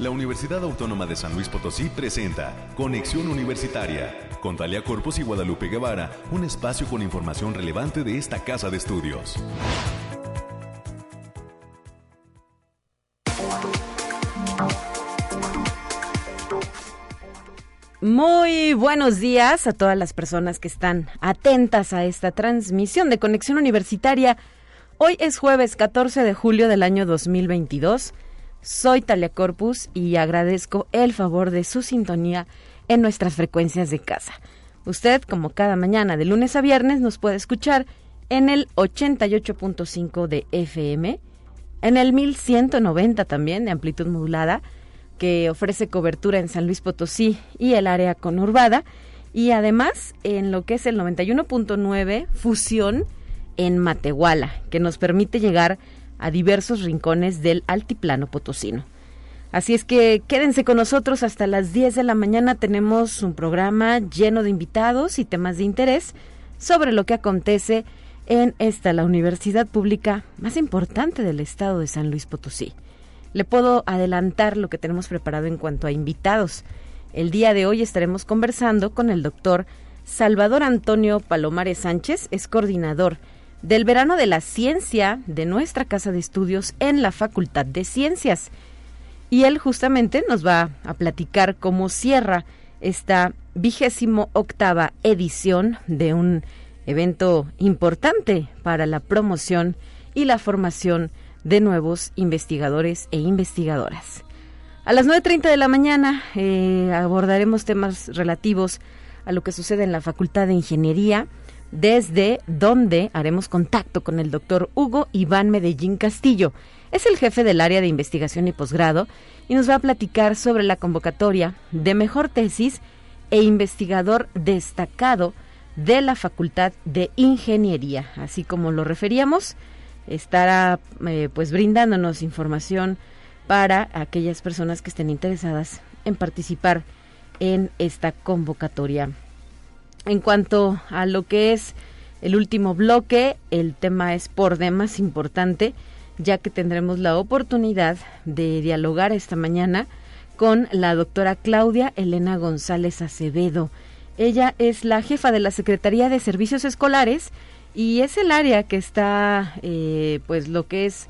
la Universidad Autónoma de San Luis Potosí presenta Conexión Universitaria con Talia Corpus y Guadalupe Guevara, un espacio con información relevante de esta casa de estudios. Muy buenos días a todas las personas que están atentas a esta transmisión de Conexión Universitaria. Hoy es jueves 14 de julio del año 2022. Soy Talia Corpus y agradezco el favor de su sintonía en nuestras frecuencias de casa. Usted, como cada mañana de lunes a viernes, nos puede escuchar en el 88.5 de FM, en el 1190 también de amplitud modulada, que ofrece cobertura en San Luis Potosí y el área conurbada, y además en lo que es el 91.9 Fusión en Matehuala, que nos permite llegar a diversos rincones del altiplano potosino. Así es que quédense con nosotros hasta las 10 de la mañana. Tenemos un programa lleno de invitados y temas de interés sobre lo que acontece en esta, la universidad pública más importante del estado de San Luis Potosí. Le puedo adelantar lo que tenemos preparado en cuanto a invitados. El día de hoy estaremos conversando con el doctor Salvador Antonio Palomares Sánchez, es coordinador del verano de la ciencia de nuestra casa de estudios en la Facultad de Ciencias. Y él justamente nos va a platicar cómo cierra esta vigésimo octava edición de un evento importante para la promoción y la formación de nuevos investigadores e investigadoras. A las 9.30 de la mañana eh, abordaremos temas relativos a lo que sucede en la Facultad de Ingeniería, desde donde haremos contacto con el doctor Hugo Iván Medellín Castillo. Es el jefe del área de investigación y posgrado y nos va a platicar sobre la convocatoria de mejor tesis e investigador destacado de la Facultad de Ingeniería, así como lo referíamos estará eh, pues brindándonos información para aquellas personas que estén interesadas en participar en esta convocatoria. En cuanto a lo que es el último bloque, el tema es por demás importante, ya que tendremos la oportunidad de dialogar esta mañana con la doctora Claudia Elena González Acevedo. Ella es la jefa de la Secretaría de Servicios Escolares y es el área que está, eh, pues lo que es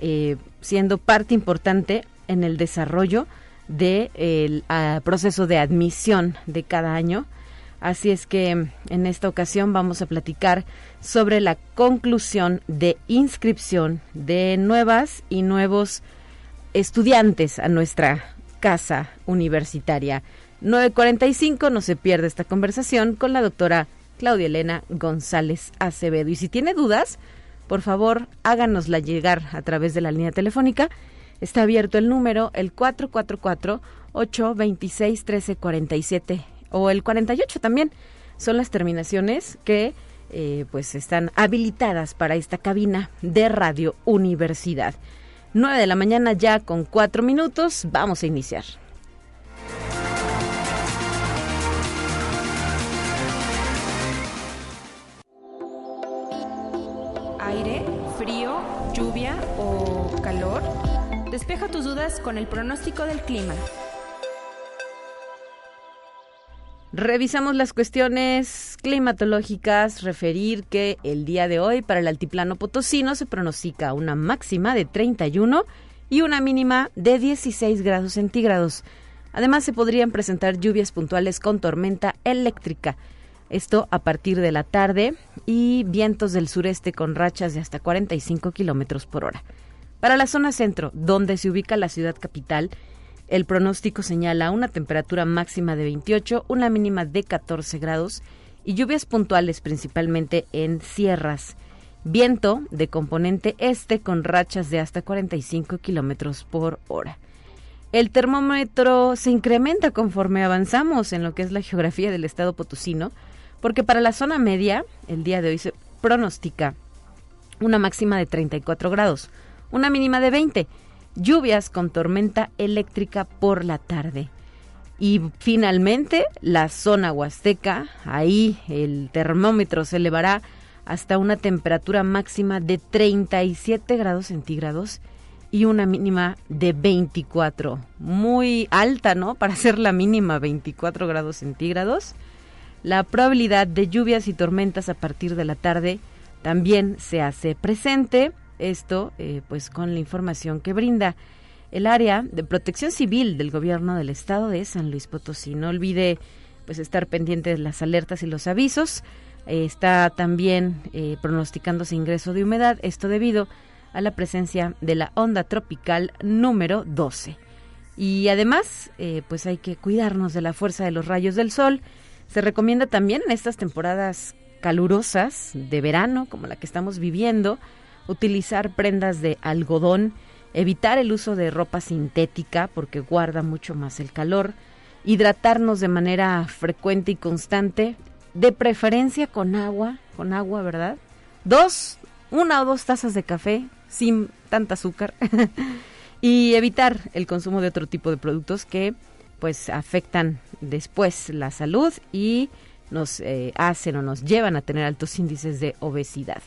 eh, siendo parte importante en el desarrollo del proceso de admisión de cada año. Así es que en esta ocasión vamos a platicar sobre la conclusión de inscripción de nuevas y nuevos estudiantes a nuestra casa universitaria. 9.45, no se pierde esta conversación con la doctora Claudia Elena González Acevedo. Y si tiene dudas, por favor, háganosla llegar a través de la línea telefónica. Está abierto el número, el 444-826-1347 o el 48 también. Son las terminaciones que eh, pues están habilitadas para esta cabina de Radio Universidad. 9 de la mañana ya con cuatro minutos. Vamos a iniciar. Despeja tus dudas con el pronóstico del clima. Revisamos las cuestiones climatológicas, referir que el día de hoy para el altiplano potosino se pronostica una máxima de 31 y una mínima de 16 grados centígrados. Además se podrían presentar lluvias puntuales con tormenta eléctrica. Esto a partir de la tarde y vientos del sureste con rachas de hasta 45 kilómetros por hora. Para la zona centro, donde se ubica la ciudad capital, el pronóstico señala una temperatura máxima de 28, una mínima de 14 grados y lluvias puntuales principalmente en sierras. Viento de componente este con rachas de hasta 45 kilómetros por hora. El termómetro se incrementa conforme avanzamos en lo que es la geografía del estado potosino, porque para la zona media, el día de hoy se pronostica una máxima de 34 grados, una mínima de 20. Lluvias con tormenta eléctrica por la tarde. Y finalmente, la zona huasteca, ahí el termómetro se elevará hasta una temperatura máxima de 37 grados centígrados y una mínima de 24. Muy alta, ¿no? Para ser la mínima 24 grados centígrados. La probabilidad de lluvias y tormentas a partir de la tarde también se hace presente. Esto, eh, pues, con la información que brinda el área de protección civil del gobierno del estado de San Luis Potosí. No olvide, pues, estar pendiente de las alertas y los avisos. Eh, está también eh, pronosticándose ingreso de humedad, esto debido a la presencia de la onda tropical número 12. Y además, pues hay que cuidarnos de la fuerza de los rayos del sol. Se recomienda también en estas temporadas calurosas de verano, como la que estamos viviendo, utilizar prendas de algodón, evitar el uso de ropa sintética porque guarda mucho más el calor, hidratarnos de manera frecuente y constante, de preferencia con agua, con agua, ¿verdad? Dos, una o dos tazas de café sin tanta azúcar y evitar el consumo de otro tipo de productos que pues afectan después la salud y nos eh, hacen o nos llevan a tener altos índices de obesidad.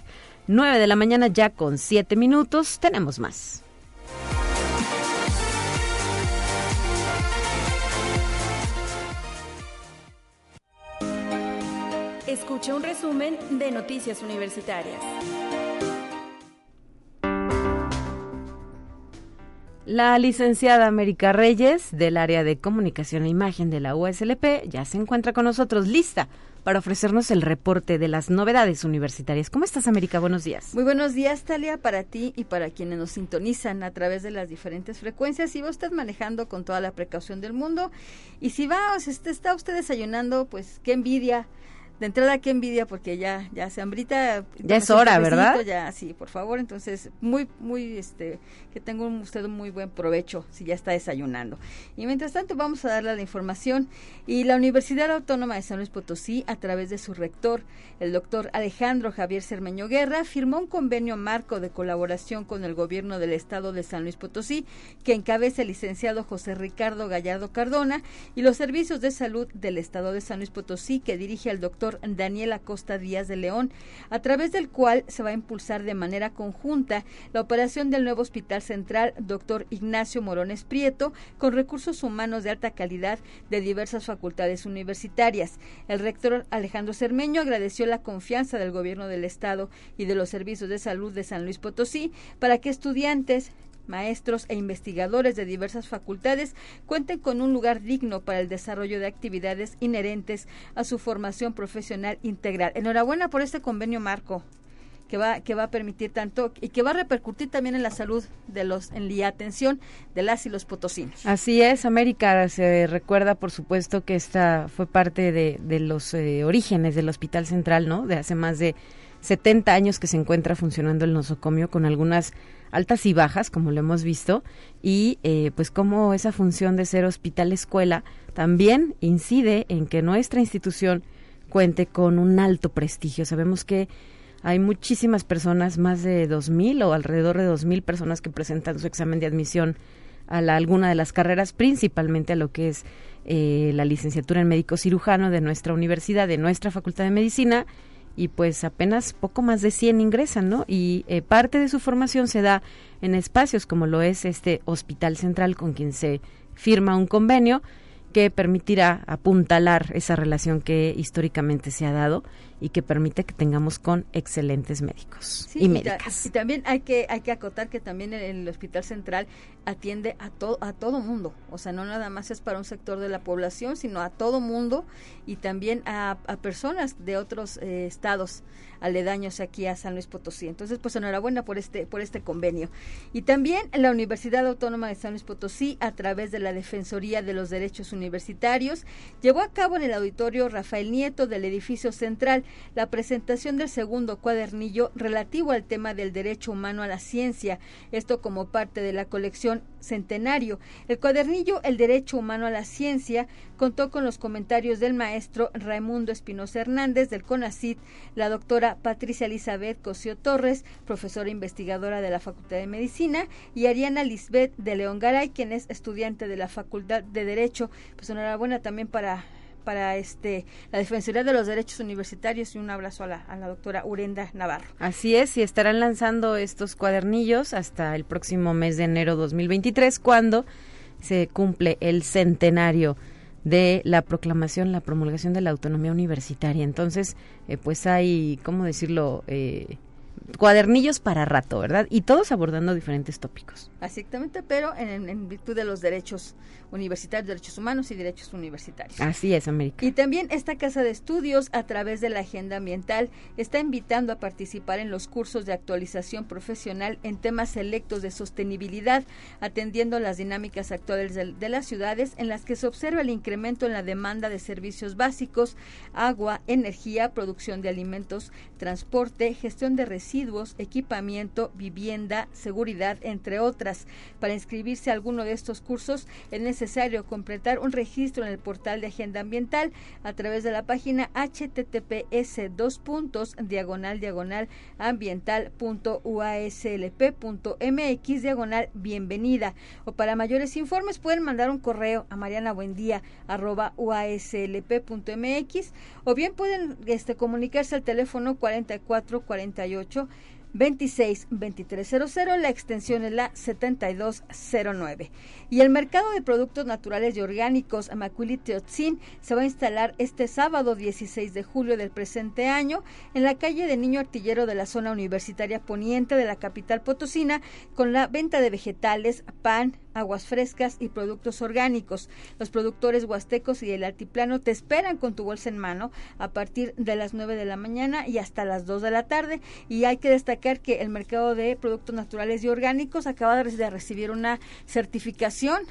9 de la mañana ya con 7 minutos, tenemos más. Escucha un resumen de Noticias Universitarias. La licenciada América Reyes, del área de comunicación e imagen de la USLP, ya se encuentra con nosotros lista para ofrecernos el reporte de las novedades universitarias. ¿Cómo estás, América? Buenos días. Muy buenos días, Talia, para ti y para quienes nos sintonizan a través de las diferentes frecuencias. Si vos estás manejando con toda la precaución del mundo y si va, o está usted desayunando, pues qué envidia de entrada qué envidia porque ya ya se hambrita. Ya es hora verdad ya sí por favor. Entonces muy muy este que tenga usted un muy buen provecho si ya está desayunando. Y mientras tanto vamos a darle la información. Y la Universidad Autónoma de San Luis Potosí a través de su rector el doctor Alejandro Javier Cermeño Guerra firmó un convenio marco de colaboración con el gobierno del estado de San Luis Potosí que encabeza el licenciado José Ricardo Gallardo Cardona y los servicios de salud del estado de San Luis Potosí que dirige el doctor Daniel Acosta Díaz de León, a través del cual se va a impulsar de manera conjunta la operación del nuevo Hospital Central Dr. Ignacio Morones Prieto con recursos humanos de alta calidad de diversas facultades universitarias. El rector Alejandro Cermeño agradeció la confianza del gobierno del estado y de los servicios de salud de San Luis Potosí para que estudiantes, maestros e investigadores de diversas facultades cuenten con un lugar digno para el desarrollo de actividades inherentes a su formación profesional integral. Enhorabuena por este convenio marco que va que va a permitir tanto y que va a repercutir también en la salud de los en la atención de las y los potosinos. Así es, América se recuerda por supuesto que esta fue parte de, de los eh, orígenes del Hospital Central, ¿no? De hace más de 70 años que se encuentra funcionando el nosocomio con algunas altas y bajas, como lo hemos visto, y eh, pues como esa función de ser hospital escuela también incide en que nuestra institución cuente con un alto prestigio. Sabemos que hay muchísimas personas, más de 2.000 o alrededor de 2.000 personas que presentan su examen de admisión a la, alguna de las carreras, principalmente a lo que es eh, la licenciatura en médico cirujano de nuestra universidad, de nuestra Facultad de Medicina, y pues apenas poco más de 100 ingresan, ¿no? Y eh, parte de su formación se da en espacios como lo es este Hospital Central con quien se firma un convenio que permitirá apuntalar esa relación que históricamente se ha dado y que permite que tengamos con excelentes médicos y, médicas. Y, también hay que hay que acotar que también el, Hospital Central atiende a todo a todo mundo, o sea, no nada más es para un sector de la población, sino a todo mundo y también a, personas de otros eh, estados aledaños aquí a San Luis Potosí. Entonces, pues enhorabuena por este por este convenio. Y también la Universidad Autónoma de San Luis Potosí a través de la Defensoría de los Derechos Universitarios llevó a cabo en el auditorio Rafael Nieto del edificio central la presentación del segundo cuadernillo relativo al tema del derecho humano a la ciencia, esto como parte de la colección Centenario. El cuadernillo El derecho humano a la ciencia contó con los comentarios del maestro Raimundo Espinosa Hernández del CONACIT, la doctora Patricia Elizabeth Cosio Torres, profesora investigadora de la Facultad de Medicina, y Ariana Lisbeth de León Garay, quien es estudiante de la Facultad de Derecho. Pues enhorabuena también para para este la Defensoría de los Derechos Universitarios y un abrazo a la, doctora Urenda Navarro. Así es, y estarán lanzando estos cuadernillos hasta el próximo mes de enero 2023, cuando se cumple el centenario de la proclamación, la promulgación de la autonomía universitaria. Entonces, eh, pues hay, ¿cómo decirlo? Eh, cuadernillos para rato, ¿verdad? Y todos abordando diferentes tópicos. Exactamente, pero en, en, virtud de los derechos universitarios, derechos humanos y derechos universitarios. Así es, América. Y también esta casa de estudios, a través de la agenda ambiental, está invitando a participar en los cursos de actualización profesional en temas selectos de sostenibilidad, atendiendo las dinámicas actuales de, de las ciudades en las que se observa el incremento en la demanda de servicios básicos, agua, energía, producción de alimentos, transporte, gestión de residuos, equipamiento, vivienda, seguridad, entre otras. Para inscribirse a alguno de estos cursos es necesario completar un registro en el portal de Agenda Ambiental a través de la página https dos puntos diagonal diagonal ambiental.uaslp.mx diagonal bienvenida o para mayores informes pueden mandar un correo a mariana buendía arroba uaslp.mx o bien pueden este, comunicarse al teléfono 4448 26 2300, la extensión es la 7209. Y el mercado de productos naturales y orgánicos Amacuili Teotzin se va a instalar este sábado 16 de julio del presente año en la calle de Niño Artillero de la zona universitaria poniente de la capital potosina con la venta de vegetales, pan, aguas frescas y productos orgánicos. Los productores huastecos y el altiplano te esperan con tu bolsa en mano a partir de las 9 de la mañana y hasta las 2 de la tarde. Y hay que destacar que el mercado de productos naturales y orgánicos acaba de recibir una certificación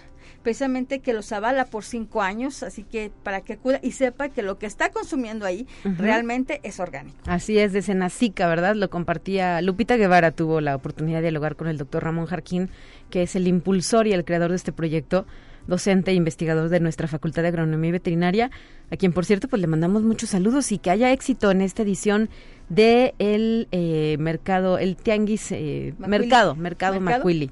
precisamente que los avala por cinco años, así que para que acuda y sepa que lo que está consumiendo ahí uh -huh. realmente es orgánico. Así es, de Senacica, ¿verdad? Lo compartía Lupita Guevara, tuvo la oportunidad de dialogar con el doctor Ramón Jarquín, que es el impulsor y el creador de este proyecto docente e investigador de nuestra Facultad de Agronomía y Veterinaria, a quien por cierto pues le mandamos muchos saludos y que haya éxito en esta edición de el eh, mercado, el tianguis, eh, mercado, mercado, mercado Macuili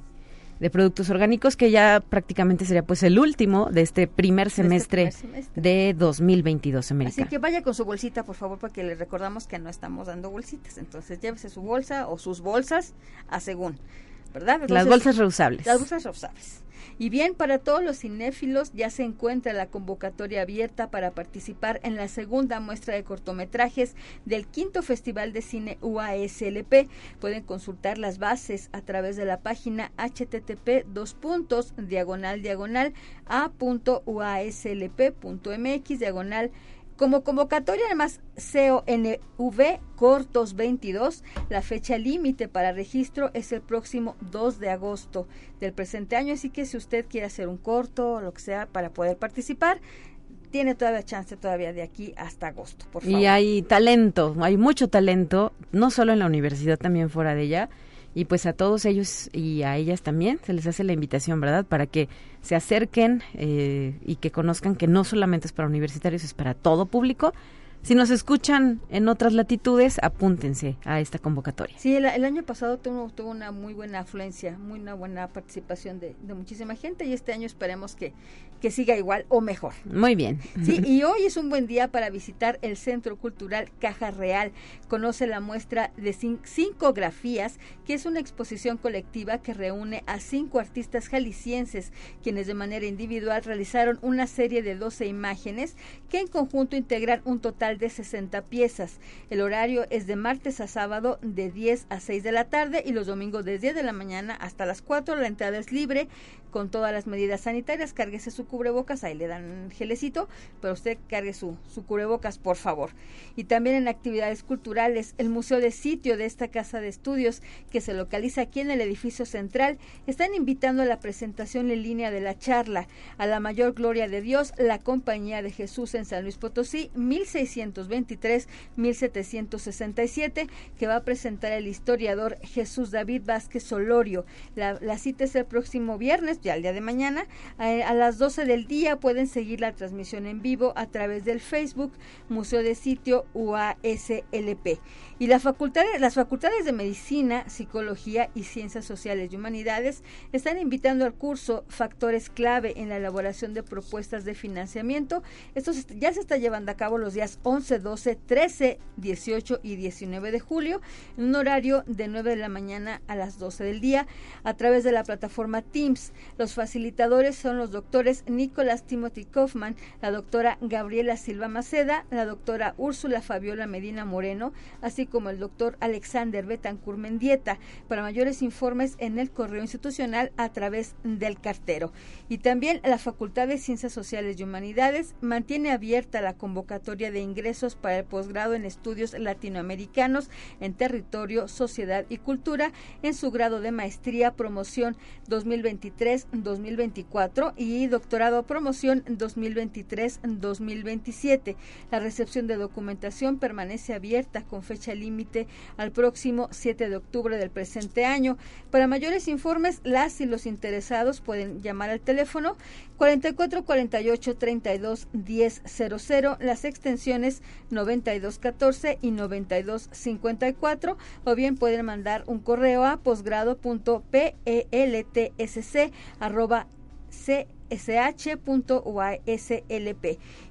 de productos orgánicos que ya prácticamente sería pues el último de este primer semestre de, este primer semestre. de 2022 América. Así que vaya con su bolsita por favor porque le recordamos que no estamos dando bolsitas, entonces llévese su bolsa o sus bolsas a según, ¿verdad? Entonces, las bolsas reusables. Las bolsas reusables. Y bien, para todos los cinéfilos ya se encuentra la convocatoria abierta para participar en la segunda muestra de cortometrajes del quinto Festival de Cine UASLP. Pueden consultar las bases a través de la página http dos puntos diagonal diagonal a.uaslp.mx diagonal como convocatoria, además, CONV Cortos 22, la fecha límite para registro es el próximo 2 de agosto del presente año, así que si usted quiere hacer un corto o lo que sea para poder participar, tiene todavía chance todavía de aquí hasta agosto, por favor. Y hay talento, hay mucho talento, no solo en la universidad, también fuera de ella. Y pues a todos ellos y a ellas también se les hace la invitación, ¿verdad? Para que se acerquen eh, y que conozcan que no solamente es para universitarios, es para todo público. Si nos escuchan en otras latitudes, apúntense a esta convocatoria. Sí, el, año pasado tuvo, tuvo, una muy buena afluencia, muy una buena participación de, muchísima gente y este año esperemos que, que siga igual o mejor. Muy bien. Sí, y hoy es un buen día para visitar el Centro Cultural Caja Real. Conoce la muestra de cinco grafías, que es una exposición colectiva que reúne a cinco artistas jaliscienses, quienes de manera individual realizaron una serie de 12 imágenes que en conjunto integran un total de 60 piezas. El horario es de martes a sábado de 10 a 6 de la tarde y los domingos de 10 de la mañana hasta las 4. La entrada es libre con todas las medidas sanitarias. Cárguese su cubrebocas, ahí le dan gelecito, pero usted cargue su, su cubrebocas, por favor. Y también en actividades culturales, el Museo de Sitio de esta casa de estudios, que se localiza aquí en el edificio central, están invitando a la presentación en línea de la charla a la mayor gloria de Dios, la Compañía de Jesús en San Luis Potosí, 1600 1723-1767 que va a presentar el historiador Jesús David Vázquez Solorio. La, cita es el próximo viernes, ya el día de mañana, eh, a las 12 del día pueden seguir la transmisión en vivo a través del Facebook Museo de Sitio UASLP. Y la facultad, las facultades de Medicina, Psicología y Ciencias Sociales y Humanidades están invitando al curso Factores Clave en la elaboración de propuestas de financiamiento. Esto ya se está llevando a cabo los días 11, 12, 13, 18 y 19 de julio en un horario de 9 de la mañana a las 12 del día a través de la plataforma Teams. Los facilitadores son los doctores Nicolás Timothy Kaufman, la doctora Gabriela Silva Maceda, la doctora Úrsula Fabiola Medina Moreno, así como el doctor Alexander Betancourt Mendieta. Para mayores informes en el correo institucional a través del cartero. Y también la Facultad de Ciencias Sociales y Humanidades mantiene abierta la convocatoria de ingresos para el posgrado en estudios latinoamericanos en territorio, sociedad y cultura en su grado de maestría promoción 2023-2024 y doctorado promoción 2023-2027. La recepción de documentación permanece abierta con fecha límite al próximo 7 de octubre del presente año. Para mayores informes, las y los interesados pueden llamar al teléfono 44 48 32 10 00, las extensiones 92 14 y 92 54, o bien pueden mandar un correo a posgrado.peltsc sh.uaslp.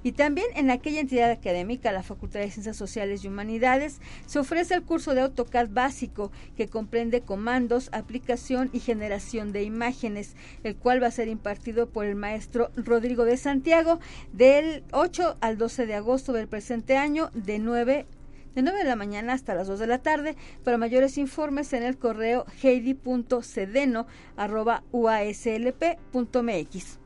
Y también en aquella entidad académica, la Facultad de Ciencias Sociales y Humanidades, se ofrece el curso de AutoCAD básico que comprende comandos, aplicación y generación de imágenes, el cual va a ser impartido por el maestro Rodrigo de Santiago del 8 al 12 de agosto del presente año de 9 de 9 de la mañana hasta las 2 de la tarde. Para mayores informes en el correo heidi.cedeno.uaslp.mx.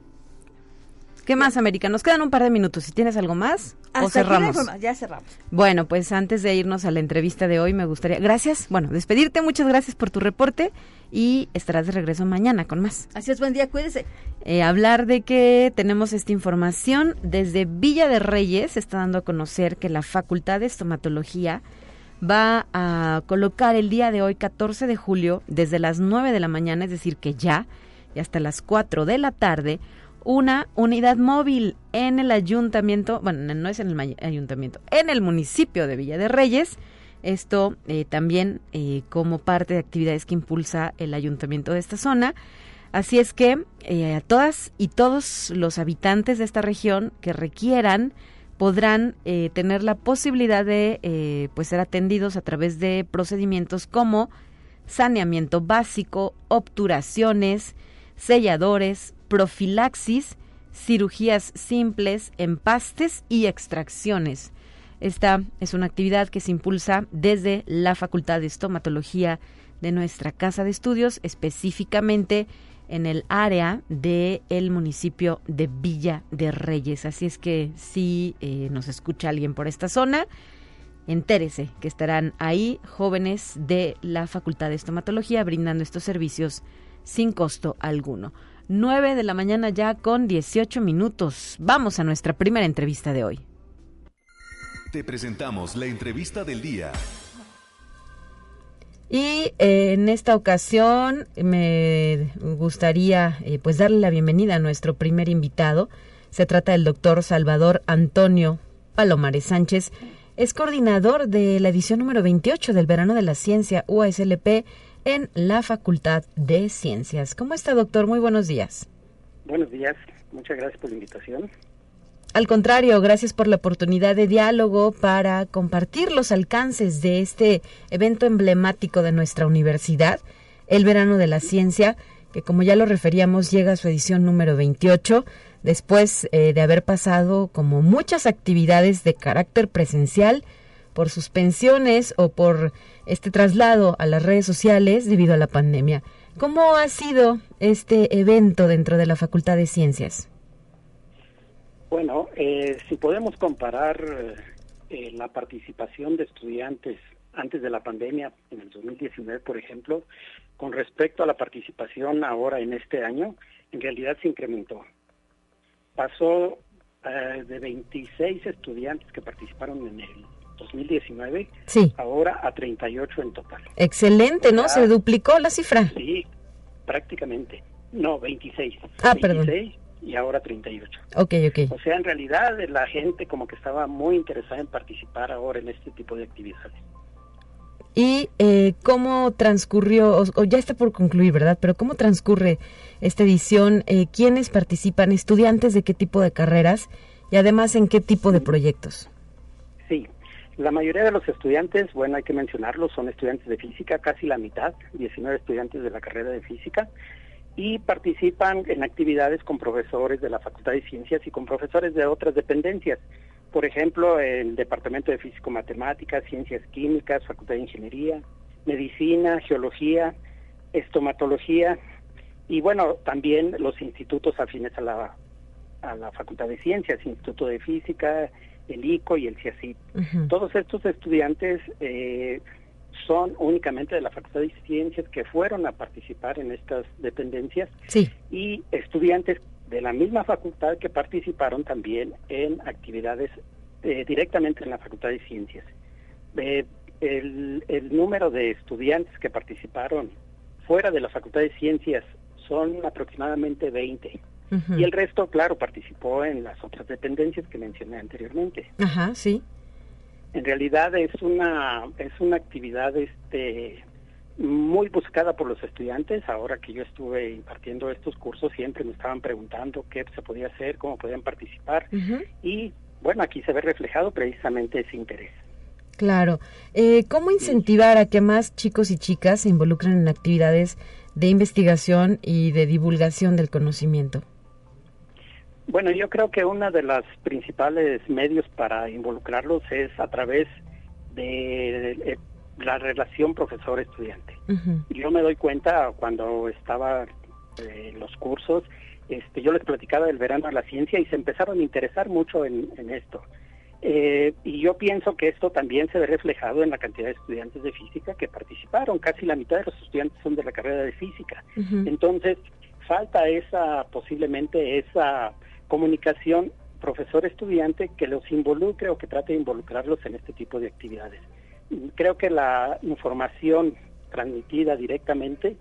¿Qué más, América? Nos quedan un par de minutos. Si tienes algo más, o cerramos. ya cerramos. Bueno, pues antes de irnos a la entrevista de hoy, me gustaría, gracias, bueno, despedirte. Muchas gracias por tu reporte y estarás de regreso mañana con más. Así es, buen día, cuídese. Eh, hablar de que tenemos esta información desde Villa de Reyes, se está dando a conocer que la Facultad de Estomatología va a colocar el día de hoy, 14 de julio, desde las 9 de la mañana, es decir, que ya, y hasta las 4 de la tarde, una unidad móvil en el ayuntamiento, bueno, no es en el ayuntamiento, en el municipio de Villa de Reyes. Esto eh, también eh, como parte de actividades que impulsa el ayuntamiento de esta zona. Así es que eh, a todas y todos los habitantes de esta región que requieran podrán tener la posibilidad de pues ser atendidos a través de procedimientos como saneamiento básico, obturaciones, selladores, profilaxis, cirugías simples, empastes y extracciones. Esta es una actividad que se impulsa desde la Facultad de Estomatología de nuestra Casa de Estudios, específicamente en el área del el municipio de Villa de Reyes. Así es que si eh, nos escucha alguien por esta zona, entérese que estarán ahí jóvenes de la Facultad de Estomatología brindando estos servicios sin costo alguno. 9 de la mañana ya con 18 minutos. Vamos a nuestra primera entrevista de hoy. Te presentamos la entrevista del día. Y eh, en esta ocasión me gustaría eh, pues darle la bienvenida a nuestro primer invitado. Se trata del doctor Salvador Antonio Palomares Sánchez. Es coordinador de la edición número 28 del Verano de la Ciencia UASLP en la Facultad de Ciencias. ¿Cómo está, doctor? Muy buenos días. Buenos días. Muchas gracias por la invitación. Al contrario, gracias por la oportunidad de diálogo para compartir los alcances de este evento emblemático de nuestra universidad, el Verano de la Ciencia, que como ya lo referíamos llega a su edición número 28, después eh, de haber pasado como muchas actividades de carácter presencial por suspensiones o por este traslado a las redes sociales debido a la pandemia. ¿Cómo ha sido este evento dentro de la Facultad de Ciencias? Bueno, eh, si podemos comparar eh, la participación de estudiantes antes de la pandemia, en el 2019, por ejemplo, con respecto a la participación ahora en este año, en realidad se incrementó. Pasó eh, de 26 estudiantes que participaron en el 2019, Sí. ahora a 38 en total. Excelente, ¿no? Ya. Se duplicó la cifra. Sí, prácticamente. No, 26. Ah, perdón. 26 y ahora 38. Ok, ok. O sea, en realidad eh, la gente como que estaba muy interesada en participar ahora en este tipo de actividades. ¿Y eh, cómo transcurrió, o, o ya está por concluir, ¿verdad? Pero cómo transcurre esta edición? Eh, ¿Quiénes participan? ¿Estudiantes de qué tipo de carreras? Y además, ¿en qué tipo de proyectos? La mayoría de los estudiantes, bueno, hay que mencionarlo, son estudiantes de física, casi la mitad, 19 estudiantes de la carrera de física, y participan en actividades con profesores de la Facultad de Ciencias y con profesores de otras dependencias. Por ejemplo, el Departamento de Físico-Matemáticas, Ciencias Químicas, Facultad de Ingeniería, Medicina, Geología, Estomatología, y bueno, también los institutos afines a la, a la Facultad de Ciencias, Instituto de Física, el ICO y el CIACIP. Ujú. Todos estos estudiantes eh, son únicamente de la Facultad de Ciencias que fueron a participar en estas dependencias Sí, y estudiantes de la misma facultad que participaron también en actividades eh, directamente en la Facultad de Ciencias. Eh, el, el número de estudiantes que participaron fuera de la Facultad de Ciencias son aproximadamente 20 y el resto, claro, participó en las otras dependencias que mencioné anteriormente Ajá, sí. en realidad es una es una actividad este muy buscada por los estudiantes ahora que yo estuve impartiendo estos cursos siempre me estaban preguntando qué se podía hacer cómo podían participar y bueno aquí se ve reflejado precisamente ese interés Claro. Eh, ¿Cómo incentivar a que más chicos y chicas se involucren en actividades de investigación y de divulgación del conocimiento? Bueno yo creo que uno de los principales medios para involucrarlos es a través de eh, la relación profesor estudiante Ujú. yo me doy cuenta cuando estaba eh, en los cursos, este, yo les platicaba del verano a la ciencia y se empezaron a interesar mucho en, en esto. Eh, y yo pienso que esto también se ve reflejado en la cantidad de estudiantes de física que participaron. Casi la mitad de los estudiantes son de la carrera de física. Entonces, falta esa, posiblemente esa comunicación profesor-estudiante que los involucre o que trate de involucrarlos en este tipo de actividades. Creo que la información transmitida directamente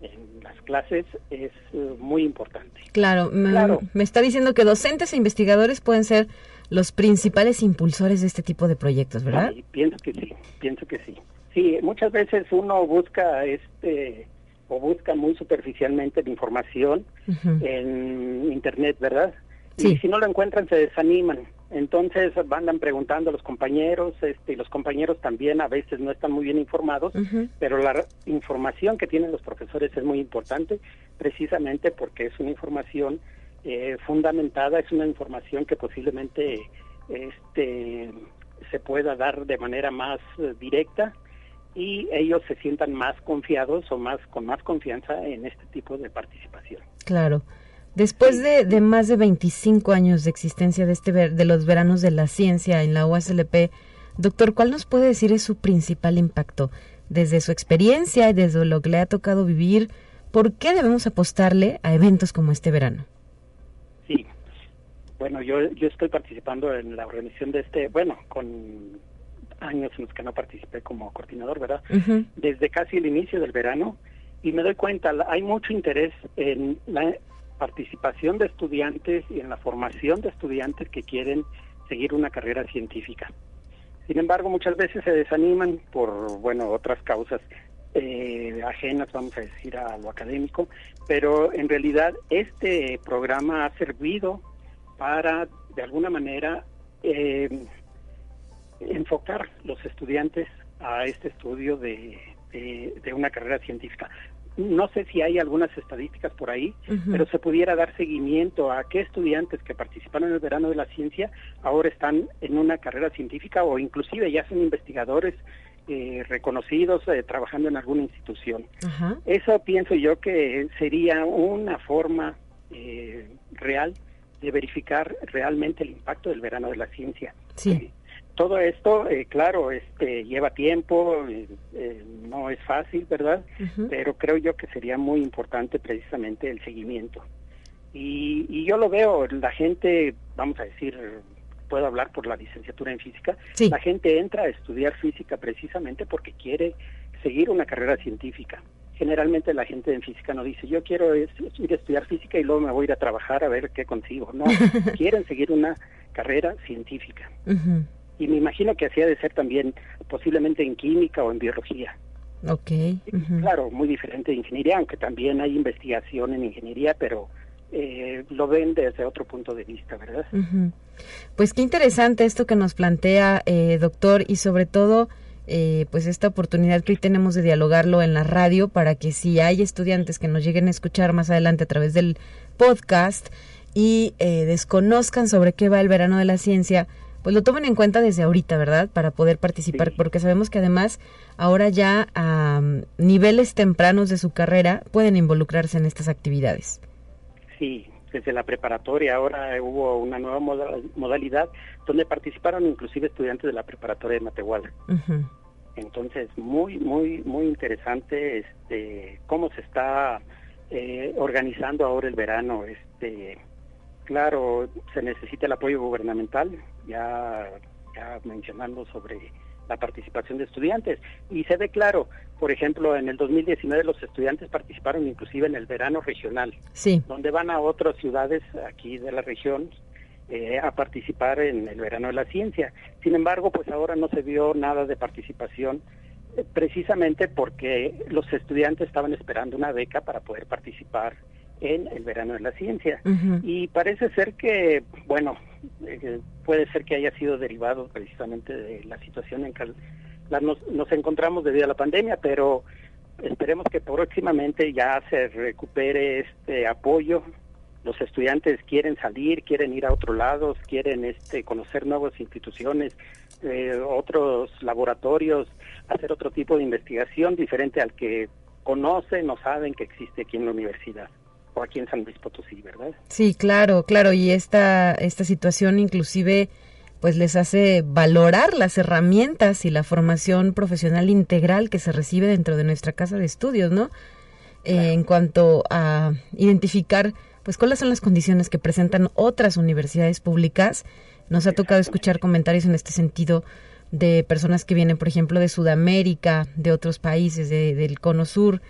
en las clases es eh, muy importante. Claro, me, Claro. me está diciendo que docentes e investigadores pueden ser los principales impulsores de este tipo de proyectos, ¿verdad? Sí, pienso que sí, pienso que sí. Sí, muchas veces uno busca este o busca muy superficialmente la información en internet, ¿verdad? Sí. Y si no lo encuentran se desaniman. Entonces andan preguntando a los compañeros, este, y los compañeros también a veces no están muy bien informados, pero la información que tienen los profesores es muy importante, precisamente porque es una información eh, fundamentada, es una información que posiblemente este, se pueda dar de manera más eh, directa y ellos se sientan más confiados o más con más confianza en este tipo de participación. Claro. Después de, de más de 25 años de existencia de, este ver- de los veranos de la ciencia en la UASLP, doctor, ¿cuál nos puede decir es su principal impacto? Desde su experiencia y desde lo que le ha tocado vivir, ¿por qué debemos apostarle a eventos como este verano? Sí. Bueno, yo, yo estoy participando en la organización de este, bueno, con años en los que no participé como coordinador, ¿verdad? Desde casi el inicio del verano y me doy cuenta, hay mucho interés en la participación de estudiantes y en la formación de estudiantes que quieren seguir una carrera científica. Sin embargo, muchas veces se desaniman por, bueno, otras causas eh, ajenas, vamos a decir, a lo académico, pero en realidad este programa ha servido para, de alguna manera, eh, enfocar los estudiantes a este estudio de, una carrera científica. No sé si hay algunas estadísticas por ahí, pero se pudiera dar seguimiento a qué estudiantes que participaron en el verano de la ciencia ahora están en una carrera científica o inclusive ya son investigadores eh, reconocidos eh, trabajando en alguna institución. Eso pienso yo que sería una forma eh, real de verificar realmente el impacto del verano de la ciencia. Sí. Todo esto, eh, claro, este, lleva tiempo, eh, eh, no es fácil, ¿verdad? Pero creo yo que sería muy importante precisamente el seguimiento. Y, y yo lo veo, la gente, vamos a decir, puedo hablar por la licenciatura en física, Sí. la gente entra a estudiar física precisamente porque quiere seguir una carrera científica. Generalmente la gente en física no dice, yo quiero ir a estudiar física y luego me voy a ir a trabajar a ver qué consigo. No, quieren seguir una carrera científica. Ujú. Y me imagino que así ha de ser también posiblemente en química o en biología. Ok. Claro, muy diferente de ingeniería, aunque también hay investigación en ingeniería, pero eh, lo ven desde otro punto de vista, ¿verdad? Ujú. Pues qué interesante esto que nos plantea, eh, doctor, y sobre todo, eh, pues esta oportunidad que hoy tenemos de dialogarlo en la radio para que si hay estudiantes que nos lleguen a escuchar más adelante a través del podcast y eh, desconozcan sobre qué va el verano de la ciencia, pues lo tomen en cuenta desde ahorita, ¿verdad? Para poder participar, Sí. porque sabemos que además ahora ya a niveles tempranos de su carrera pueden involucrarse en estas actividades. Sí, desde la preparatoria ahora hubo una nueva moda- modalidad donde participaron inclusive estudiantes de la preparatoria de Matehuala. Entonces, muy, muy, muy interesante este, cómo se está eh, organizando ahora el verano. Este, claro, se necesita el apoyo gubernamental, ya, ya mencionando sobre la participación de estudiantes. Y se ve claro, por ejemplo, en el 2019 los estudiantes participaron inclusive en el verano regional Sí. donde van a otras ciudades aquí de la región eh, a participar en el verano de la ciencia. Sin embargo, pues ahora no se vio nada de participación eh, precisamente porque los estudiantes estaban esperando una beca para poder participar en el verano de la ciencia. Y parece ser que, bueno, eh, puede ser que haya sido derivado precisamente de la situación en que la- nos, nos encontramos debido a la pandemia, pero esperemos que próximamente ya se recupere este apoyo. Los estudiantes quieren salir, quieren ir a otros lados, quieren este conocer nuevas instituciones, eh, otros laboratorios, hacer otro tipo de investigación diferente al que conocen o saben que existe aquí en la universidad o aquí en San Luis Potosí, ¿verdad? Sí, claro, claro, y esta, esta situación inclusive pues les hace valorar las herramientas y la formación profesional integral que se recibe dentro de nuestra casa de estudios, ¿no? Eh, en cuanto a identificar pues cuáles son las condiciones que presentan otras universidades públicas. Nos ha tocado escuchar comentarios en este sentido de personas que vienen, por ejemplo, de Sudamérica, de otros países, de- del Cono Sur,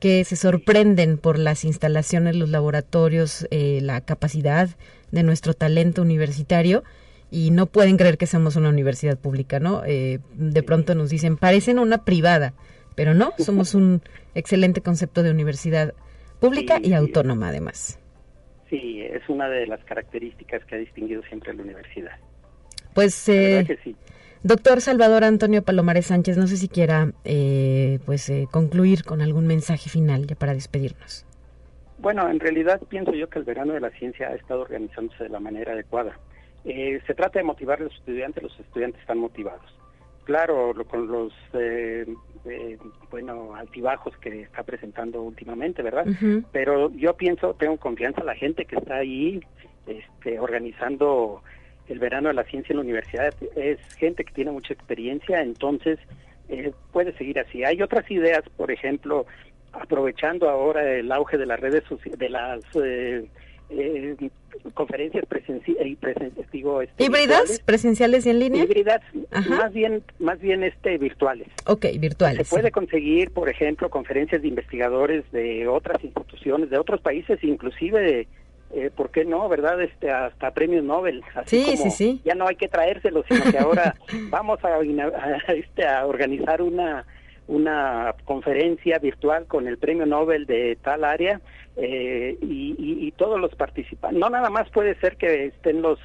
que se sorprenden por las instalaciones, los laboratorios, eh, la capacidad de nuestro talento universitario y no pueden creer que somos una universidad pública, ¿no? Eh, de pronto nos dicen, parecen una privada, pero no, somos un excelente concepto de universidad pública Sí, y autónoma además. Sí, es una de las características que ha distinguido siempre a la universidad. Pues, eh, que sí. Doctor Salvador Antonio Palomares Sánchez, no sé si quiera eh, pues eh, concluir con algún mensaje final ya para despedirnos. Bueno, en realidad pienso yo que el verano de la ciencia ha estado organizándose de la manera adecuada. Eh, se trata de motivar a los estudiantes, los estudiantes están motivados. Claro, lo- con los eh, eh, bueno altibajos que está presentando últimamente, ¿verdad? Pero yo pienso, tengo confianza en la gente que está ahí este, organizando el verano de la ciencia en la universidad. Es gente que tiene mucha experiencia, entonces eh, puede seguir así. Hay otras ideas, por ejemplo, aprovechando ahora el auge de las redes sociales, de las eh, eh, conferencias presenciales, digo, este, ¿Híbridas? ¿Presenciales y en línea? Híbridas, Ajá. más bien, más bien este virtuales. Ok, virtuales. Se puede conseguir, por ejemplo, conferencias de investigadores de otras instituciones, de otros países, inclusive, de, eh, ¿por qué no, verdad? Este, hasta premios Nobel. Así Sí, como sí, sí. Ya no hay que traérselos, sino que ahora vamos a, a, este, a organizar una una conferencia virtual con el premio Nobel de tal área eh, y, y- y todos los participantes. No nada más puede ser que estén los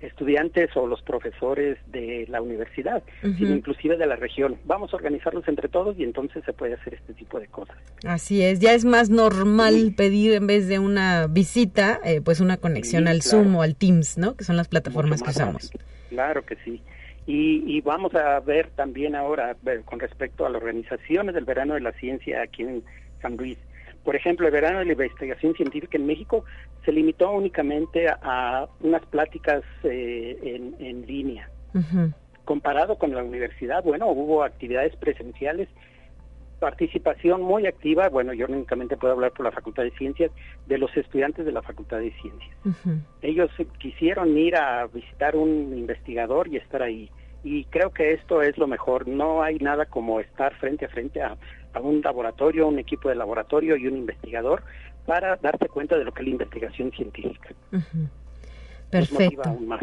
estudiantes o los profesores de la universidad, sino inclusive de la región. Vamos a organizarlos entre todos y entonces se puede hacer este tipo de cosas. Así es, ya es más normal pedir en vez de una visita, eh, pues una conexión Sí, al claro. Zoom o al Teams, ¿no? Que son las plataformas que usamos. fácil. Claro que sí. Y, y vamos a ver también ahora ver, con respecto a las organizaciones del verano de la ciencia aquí en San Luis. Por ejemplo, el verano de la investigación científica en México se limitó únicamente a, a unas pláticas eh, en, en línea. Comparado con la universidad, bueno, hubo actividades presenciales participación muy activa, bueno, yo únicamente puedo hablar por la Facultad de Ciencias, de los estudiantes de la Facultad de Ciencias. Ellos quisieron ir a visitar un investigador y estar ahí. Y creo que esto es lo mejor. No hay nada como estar frente a frente a, un laboratorio, un equipo de laboratorio y un investigador para darse cuenta de lo que es la investigación científica. Perfecto. aún más.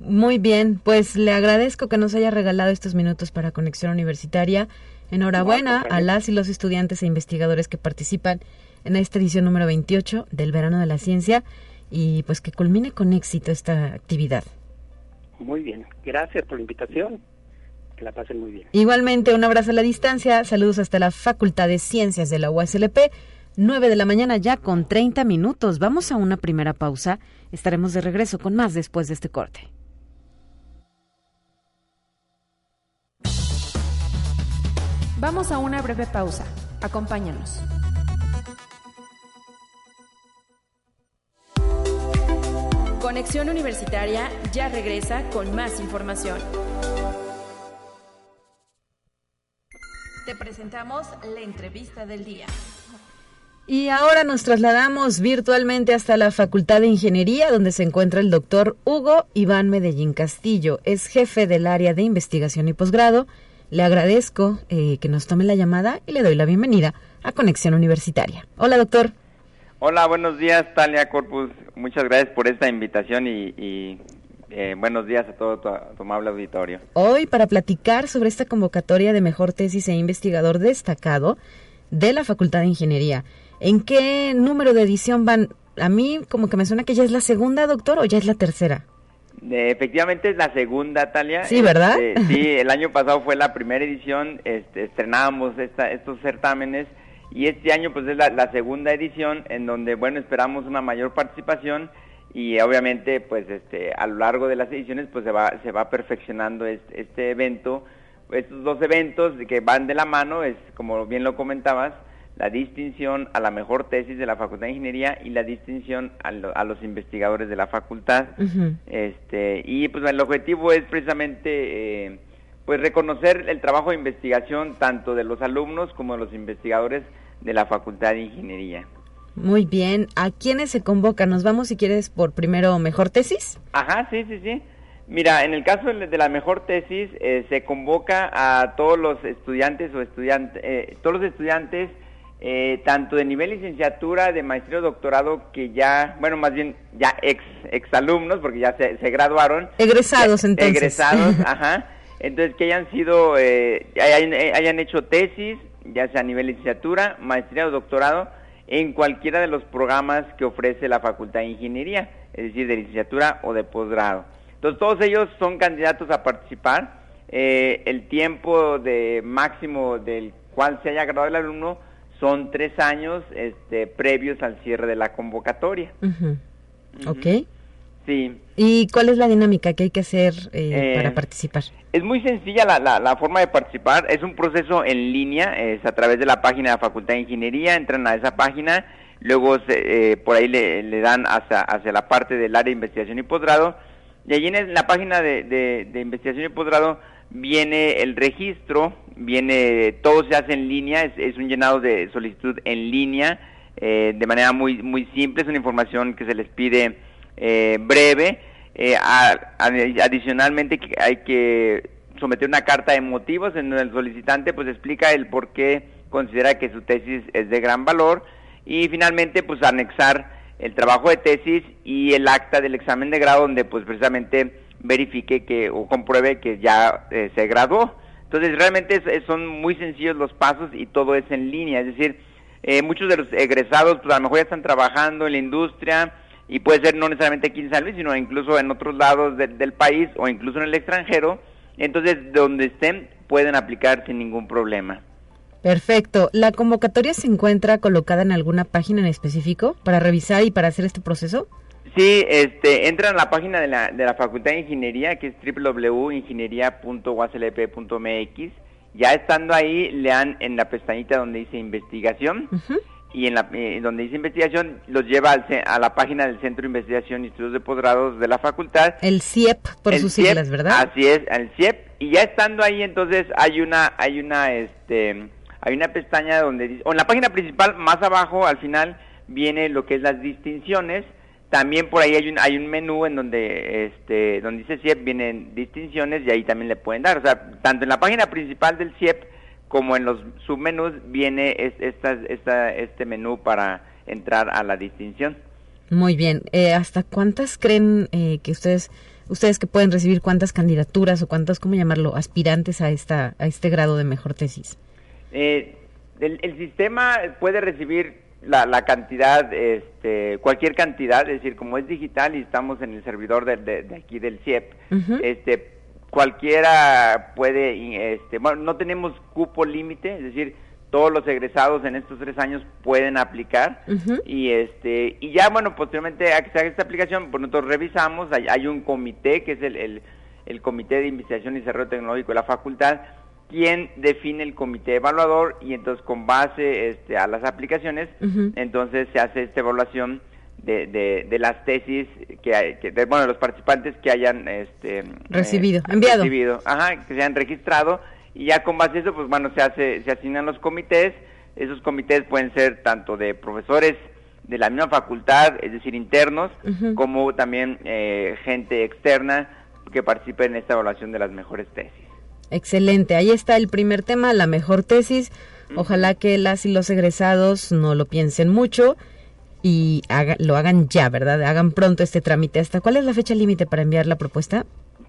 Muy bien, pues le agradezco que nos haya regalado estos minutos para Conexión Universitaria. Enhorabuena a las y los estudiantes e investigadores que participan en esta edición número 28 del Verano de la Ciencia y pues que culmine con éxito esta actividad. Muy bien, gracias por la invitación. Que la pasen muy bien. Igualmente, un abrazo a la distancia. Saludos hasta la Facultad de Ciencias de la USLP. 9 de la mañana ya con 30 minutos. Vamos a una primera pausa. Estaremos de regreso con más después de este corte. Vamos a una breve pausa. Acompáñanos. Conexión Universitaria ya regresa con más información. Te presentamos la entrevista del día. Y ahora nos trasladamos virtualmente hasta la Facultad de Ingeniería, donde se encuentra el doctor Hugo Iván Medellín Castillo. Es jefe del área de investigación y posgrado le agradezco eh, que nos tome la llamada y le doy la bienvenida a Conexión Universitaria. Hola, doctor. Hola, buenos días, Talia Corpus. Muchas gracias por esta invitación y, eh, buenos días a todo tu, amable auditorio. Hoy, para platicar sobre esta convocatoria de mejor tesis e investigador destacado de la Facultad de Ingeniería, ¿en qué número de edición van? A mí como que me suena que ya es la segunda, doctor, o ya es la tercera efectivamente es la segunda, Talia. Sí, ¿verdad? Este, sí, el año pasado fue la primera edición, este, estrenábamos estos certámenes y este año pues es la, segunda edición en donde, bueno, esperamos una mayor participación y obviamente pues este, a lo largo de las ediciones pues se va, se va perfeccionando este, este evento. Estos dos eventos que van de la mano es, como bien lo comentabas, la distinción a la mejor tesis de la Facultad de Ingeniería y la distinción a, los investigadores de la facultad. este, y pues el objetivo es precisamente eh, pues reconocer el trabajo de investigación tanto de los alumnos como de los investigadores de la Facultad de Ingeniería. Muy bien, ¿a quiénes se convoca? Nos vamos si quieres por primero mejor tesis. Ajá, sí, sí, sí. Mira, en el caso de la mejor tesis eh, se convoca a todos los estudiantes o estudiantes, eh, todos los estudiantes eh, tanto de nivel licenciatura, de maestría o doctorado, que ya, bueno, más bien ya ex, ex alumnos, porque ya se, graduaron. Egresados, entonces. Egresados, ajá. Entonces, que hayan sido, eh, hayan, hayan hecho tesis, ya sea a nivel licenciatura, maestría o doctorado, en cualquiera de los programas que ofrece la Facultad de Ingeniería, es decir, de licenciatura o de posgrado. Entonces, todos ellos son candidatos a participar. el tiempo de máximo del cual se haya graduado el alumno son tres años este, previos al cierre de la convocatoria. Ok. Sí. ¿Y cuál es la dinámica que hay que hacer eh, para eh, participar? Es muy sencilla la, la, forma de participar. Es un proceso en línea, es a través de la página de la Facultad de Ingeniería. Entran a esa página, luego eh, por ahí le, dan hacia, hacia, la parte del área de investigación y posgrado. Y allí en la página de, de investigación y posgrado viene el registro, viene, todo se hace en línea, es, un llenado de solicitud en línea, eh, de manera muy, muy simple, es una información que se les pide eh, breve. Eh, adicionalmente hay que someter una carta de motivos en donde el solicitante pues explica el por qué considera que su tesis es de gran valor y finalmente pues anexar el trabajo de tesis y el acta del examen de grado donde pues precisamente verifique que o compruebe que ya eh, se graduó. Entonces realmente son muy sencillos los pasos y todo es en línea, es decir, eh, muchos de los egresados pues a lo mejor ya están trabajando en la industria y puede ser no necesariamente aquí en San Luis, sino incluso en otros lados del país o incluso en el extranjero, entonces donde estén pueden aplicar sin ningún problema. Perfecto. ¿La convocatoria se encuentra colocada en alguna página en específico para revisar y para hacer este proceso? Sí, este, entran a la página de la, de la Facultad de Ingeniería, que es www.ingeniería.uaclp.mx. Ya estando ahí, lean en la pestañita donde dice investigación. Y en la, eh, donde dice investigación, los lleva a la página del Centro de Investigación y Estudios de Posgrados de la facultad. El CIEP, por sus CIEP, siglas, ¿verdad? Así es, el CIEP. Y ya estando ahí, entonces hay una, hay una, este, hay una pestaña donde, o en la página principal, más abajo, al final, viene lo que es las distinciones. También por ahí hay un, hay un menú en donde, este, donde dice CIEP, vienen distinciones y ahí también le pueden dar. O sea, tanto en la página principal del CIEP como en los submenús viene esta, esta, este menú para entrar a la distinción. Muy bien. Eh, ¿Hasta cuántas creen eh, que ustedes ustedes que pueden recibir cuántas candidaturas o cuántas, ¿cómo llamarlo?, aspirantes a esta a este grado de mejor tesis. Eh, el, sistema puede recibir la, la, cantidad, este, cualquier cantidad, es decir, como es digital y estamos en el servidor de, de, aquí del CIEP, este, cualquiera puede, este, bueno, no tenemos cupo límite, es decir, todos los egresados en estos tres años pueden aplicar. Y este y ya bueno posteriormente a que se haga esta aplicación pues nosotros revisamos hay, hay un comité que es el, el, comité de investigación y desarrollo tecnológico de la facultad quien define el comité evaluador y entonces con base este, a las aplicaciones entonces se hace esta evaluación de, de, las tesis que, hay, que de, bueno los participantes que hayan este recibido eh, enviado. recibido ajá que se hayan registrado y ya con base a eso, pues bueno, se hace, se asignan los comités, esos comités pueden ser tanto de profesores de la misma facultad, es decir, internos, como también eh, gente externa que participe en esta evaluación de las mejores tesis. Excelente, ahí está el primer tema, la mejor tesis. Ojalá que las y los egresados no lo piensen mucho y lo hagan ya, ¿verdad? Hagan pronto este trámite. ¿Hasta cuál es la fecha límite para enviar la propuesta?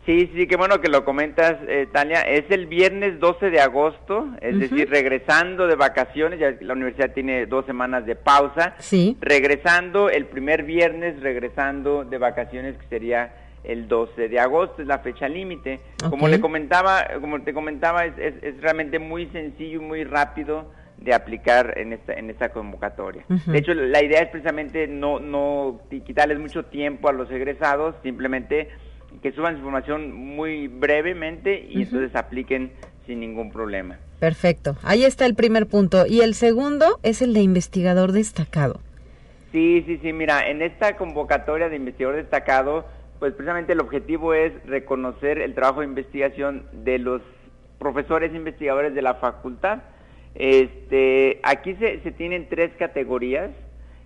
Sí, sí, qué bueno que lo comentas, eh, Tania. Es el viernes 12 de agosto, es decir, regresando de vacaciones, ya la universidad tiene dos semanas de pausa. Sí. Regresando el primer viernes, regresando de vacaciones, que sería el 12 de agosto, es la fecha límite. Como le comentaba, como te comentaba, es, es, realmente muy sencillo y muy rápido de aplicar en esta en esta convocatoria. De hecho, la idea es precisamente no no quitarles mucho tiempo a los egresados, simplemente que suban su información muy brevemente y entonces apliquen sin ningún problema. Perfecto. Ahí está el primer punto. Y el segundo es el de investigador destacado. Sí, sí, sí. Mira, en esta convocatoria de investigador destacado, pues precisamente el objetivo es reconocer el trabajo de investigación de los profesores investigadores de la facultad. Este, aquí se, se tienen tres categorías.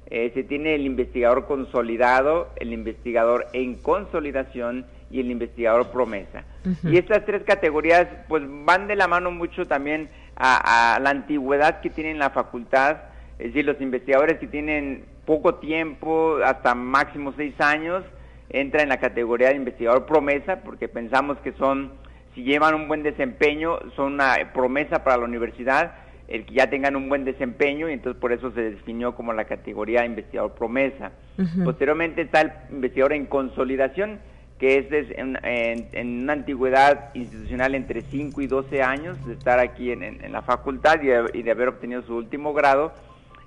Eh, se tiene el investigador consolidado, el investigador en consolidación y el investigador promesa. Y estas tres categorías pues van de la mano mucho también a, la antigüedad que tienen la facultad, es decir, los investigadores que tienen poco tiempo, hasta máximo seis años, entran en la categoría de investigador promesa, porque pensamos que son, si llevan un buen desempeño, son una promesa para la universidad, el que ya tengan un buen desempeño y entonces por eso se definió como la categoría de investigador promesa. Posteriormente está el investigador en consolidación, que es en, una antigüedad institucional entre 5 y 12 años de estar aquí en, la facultad y de, haber obtenido su último grado.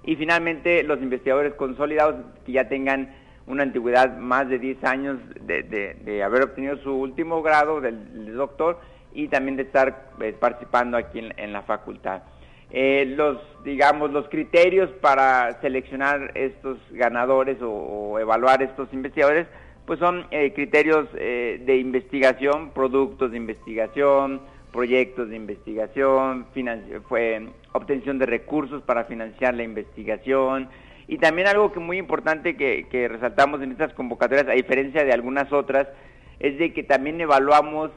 Y finalmente los investigadores consolidados que ya tengan una antigüedad más de 10 años de, haber obtenido su último grado del, doctor y también de estar eh, participando aquí en, la facultad. Eh, los, digamos, los criterios para seleccionar estos ganadores o evaluar estos investigadores pues son eh, criterios eh, de investigación, productos de investigación, proyectos de investigación, fue obtención de recursos para financiar la investigación. Y también algo que muy importante que, resaltamos en estas convocatorias, a diferencia de algunas otras, es de que también evaluamos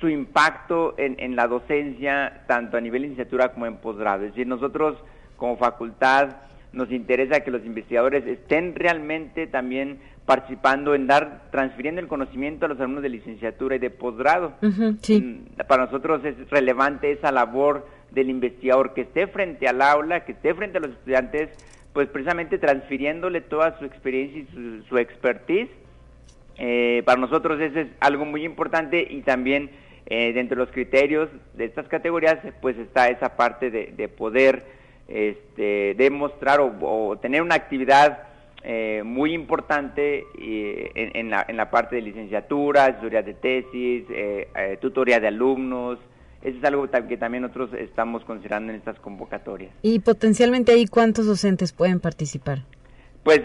su impacto en, en la docencia, tanto a nivel de licenciatura como en posgrado. Es decir, nosotros como facultad nos interesa que los investigadores estén realmente también participando en dar, transfiriendo el conocimiento a los alumnos de licenciatura y de posgrado. Mm, para nosotros es relevante esa labor del investigador que esté frente al aula, que esté frente a los estudiantes, pues precisamente transfiriéndole toda su experiencia y su, expertise. Eh, para nosotros eso es algo muy importante y también eh, dentro de los criterios de estas categorías pues está esa parte de, poder este, demostrar o tener una actividad eh, muy importante eh, en, la, en, la, parte de licenciatura, asesoría de tesis, eh, eh, tutoría de alumnos. Eso es algo que también nosotros estamos considerando en estas convocatorias. ¿Y potencialmente ahí cuántos docentes pueden participar? Pues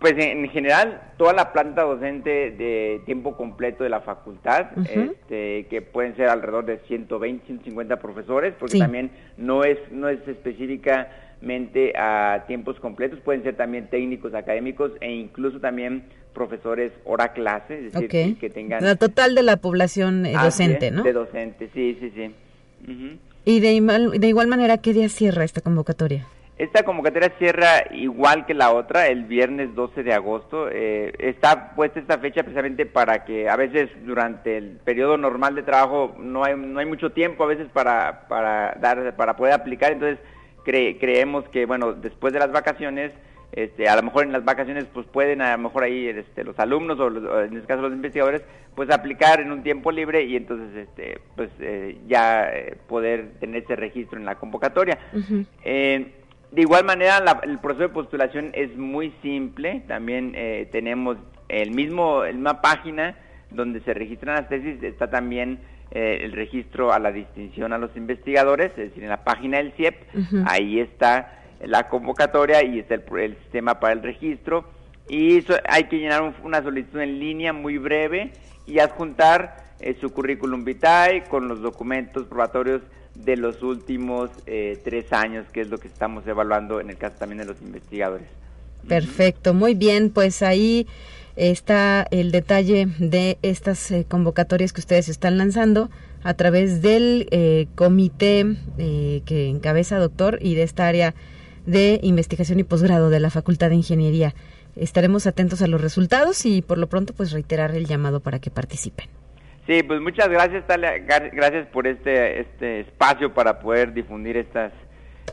Pues en general, toda la planta docente de tiempo completo de la facultad, este, que pueden ser alrededor de 120, 150 profesores, porque también no es, no es específicamente a tiempos completos, pueden ser también técnicos académicos e incluso también profesores hora clase, es decir, que tengan... La total de la población eh, docente, ¿no? De docente, sí, sí, sí. Y de, de igual manera, ¿qué día cierra esta convocatoria? Esta convocatoria cierra igual que la otra, el viernes 12 de agosto. Eh, está puesta esta fecha precisamente para que a veces durante el periodo normal de trabajo no hay, no hay mucho tiempo a veces para, para, dar, para poder aplicar, entonces creemos que, bueno, después de las vacaciones, este, a lo mejor en las vacaciones pues pueden a lo mejor ahí este, los alumnos o, en este caso los investigadores pues aplicar en un tiempo libre y entonces este, pues eh, ya eh, poder tener ese registro en la convocatoria. De igual manera, el proceso de postulación es muy simple. También eh, tenemos el mismo, la misma página donde se registran las tesis. Está también eh, el registro a la distinción a los investigadores, es decir, en la página del CIEP. Ahí está la convocatoria y está el, sistema para el registro. Y hay que llenar una solicitud en línea muy breve y adjuntar eh, su currículum vitae con los documentos probatorios de los últimos eh, tres años, que es lo que estamos evaluando en el caso también de los investigadores. Perfecto, muy bien, pues ahí está el detalle de estas eh, convocatorias que ustedes están lanzando a través del eh, comité que encabeza doctor y de esta área de investigación y posgrado de la Facultad de Ingeniería. Estaremos atentos a los resultados y por lo pronto pues reiterar el llamado para que participen. Sí, pues muchas gracias, Talia, gracias por este, este espacio para poder difundir estas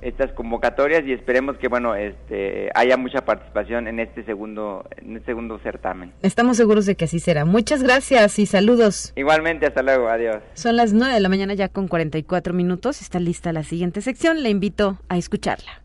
estas convocatorias y esperemos que bueno este haya mucha participación en este segundo en este segundo certamen. Estamos seguros de que así será. Muchas gracias y saludos. Igualmente, hasta luego, adiós. Son las nueve de la mañana ya con 44 minutos. Está lista la siguiente sección. Le invito a escucharla.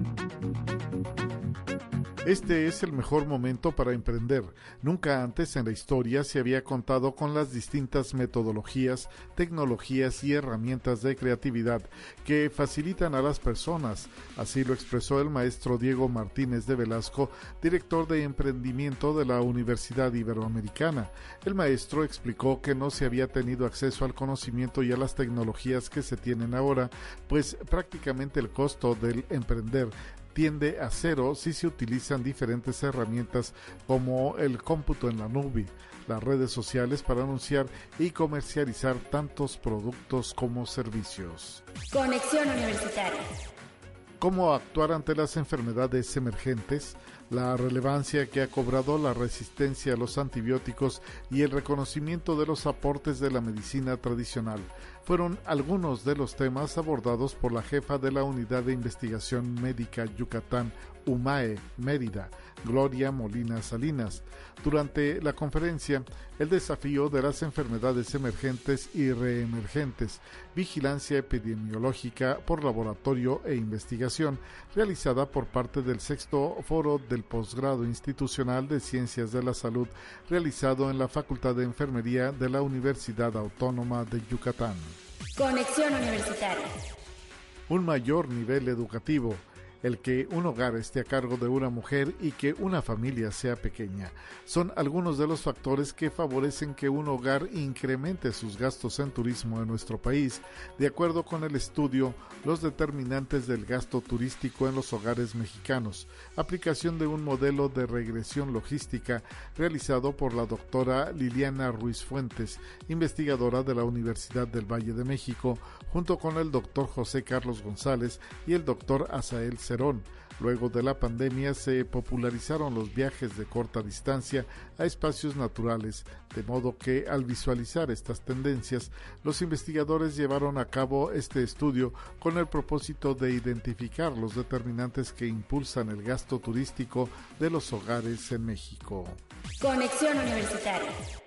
Este es el mejor momento para emprender. Nunca antes en la historia se había contado con las distintas metodologías, tecnologías y herramientas de creatividad que facilitan a las personas. Así lo expresó el maestro Diego Martínez de Velasco, director de emprendimiento de la Universidad Iberoamericana. El maestro explicó que no se había tenido acceso al conocimiento y a las tecnologías que se tienen ahora, pues prácticamente el costo del emprender tiende a cero si se utilizan diferentes herramientas como el cómputo en la nube, las redes sociales para anunciar y comercializar tantos productos como servicios. Conexión Universitaria. ¿Cómo actuar ante las enfermedades emergentes? la relevancia que ha cobrado la resistencia a los antibióticos y el reconocimiento de los aportes de la medicina tradicional fueron algunos de los temas abordados por la jefa de la Unidad de Investigación Médica Yucatán, UMAE, Mérida, Gloria Molina Salinas. Durante la conferencia, el desafío de las enfermedades emergentes y reemergentes, vigilancia epidemiológica por laboratorio e investigación, realizada por parte del sexto foro del posgrado institucional de Ciencias de la Salud, realizado en la Facultad de Enfermería de la Universidad Autónoma de Yucatán. Conexión Universitaria. Un mayor nivel educativo el que un hogar esté a cargo de una mujer y que una familia sea pequeña. Son algunos de los factores que favorecen que un hogar incremente sus gastos en turismo en nuestro país, de acuerdo con el estudio Los determinantes del gasto turístico en los hogares mexicanos, aplicación de un modelo de regresión logística realizado por la doctora Liliana Ruiz Fuentes, investigadora de la Universidad del Valle de México, junto con el doctor José Carlos González y el doctor Asael Luego de la pandemia se popularizaron los viajes de corta distancia a espacios naturales, de modo que al visualizar estas tendencias, los investigadores llevaron a cabo este estudio con el propósito de identificar los determinantes que impulsan el gasto turístico de los hogares en México. Conexión Universitaria.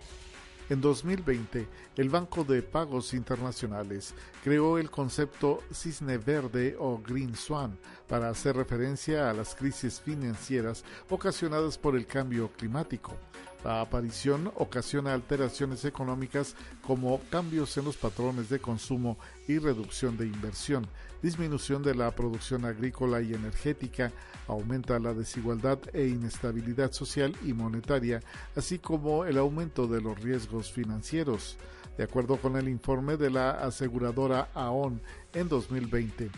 En 2020, el Banco de Pagos Internacionales creó el concepto cisne verde o green swan para hacer referencia a las crisis financieras ocasionadas por el cambio climático. La aparición ocasiona alteraciones económicas como cambios en los patrones de consumo y reducción de inversión, disminución de la producción agrícola y energética, aumenta la desigualdad e inestabilidad social y monetaria, así como el aumento de los riesgos financieros. De acuerdo con el informe de la aseguradora AON en 2020,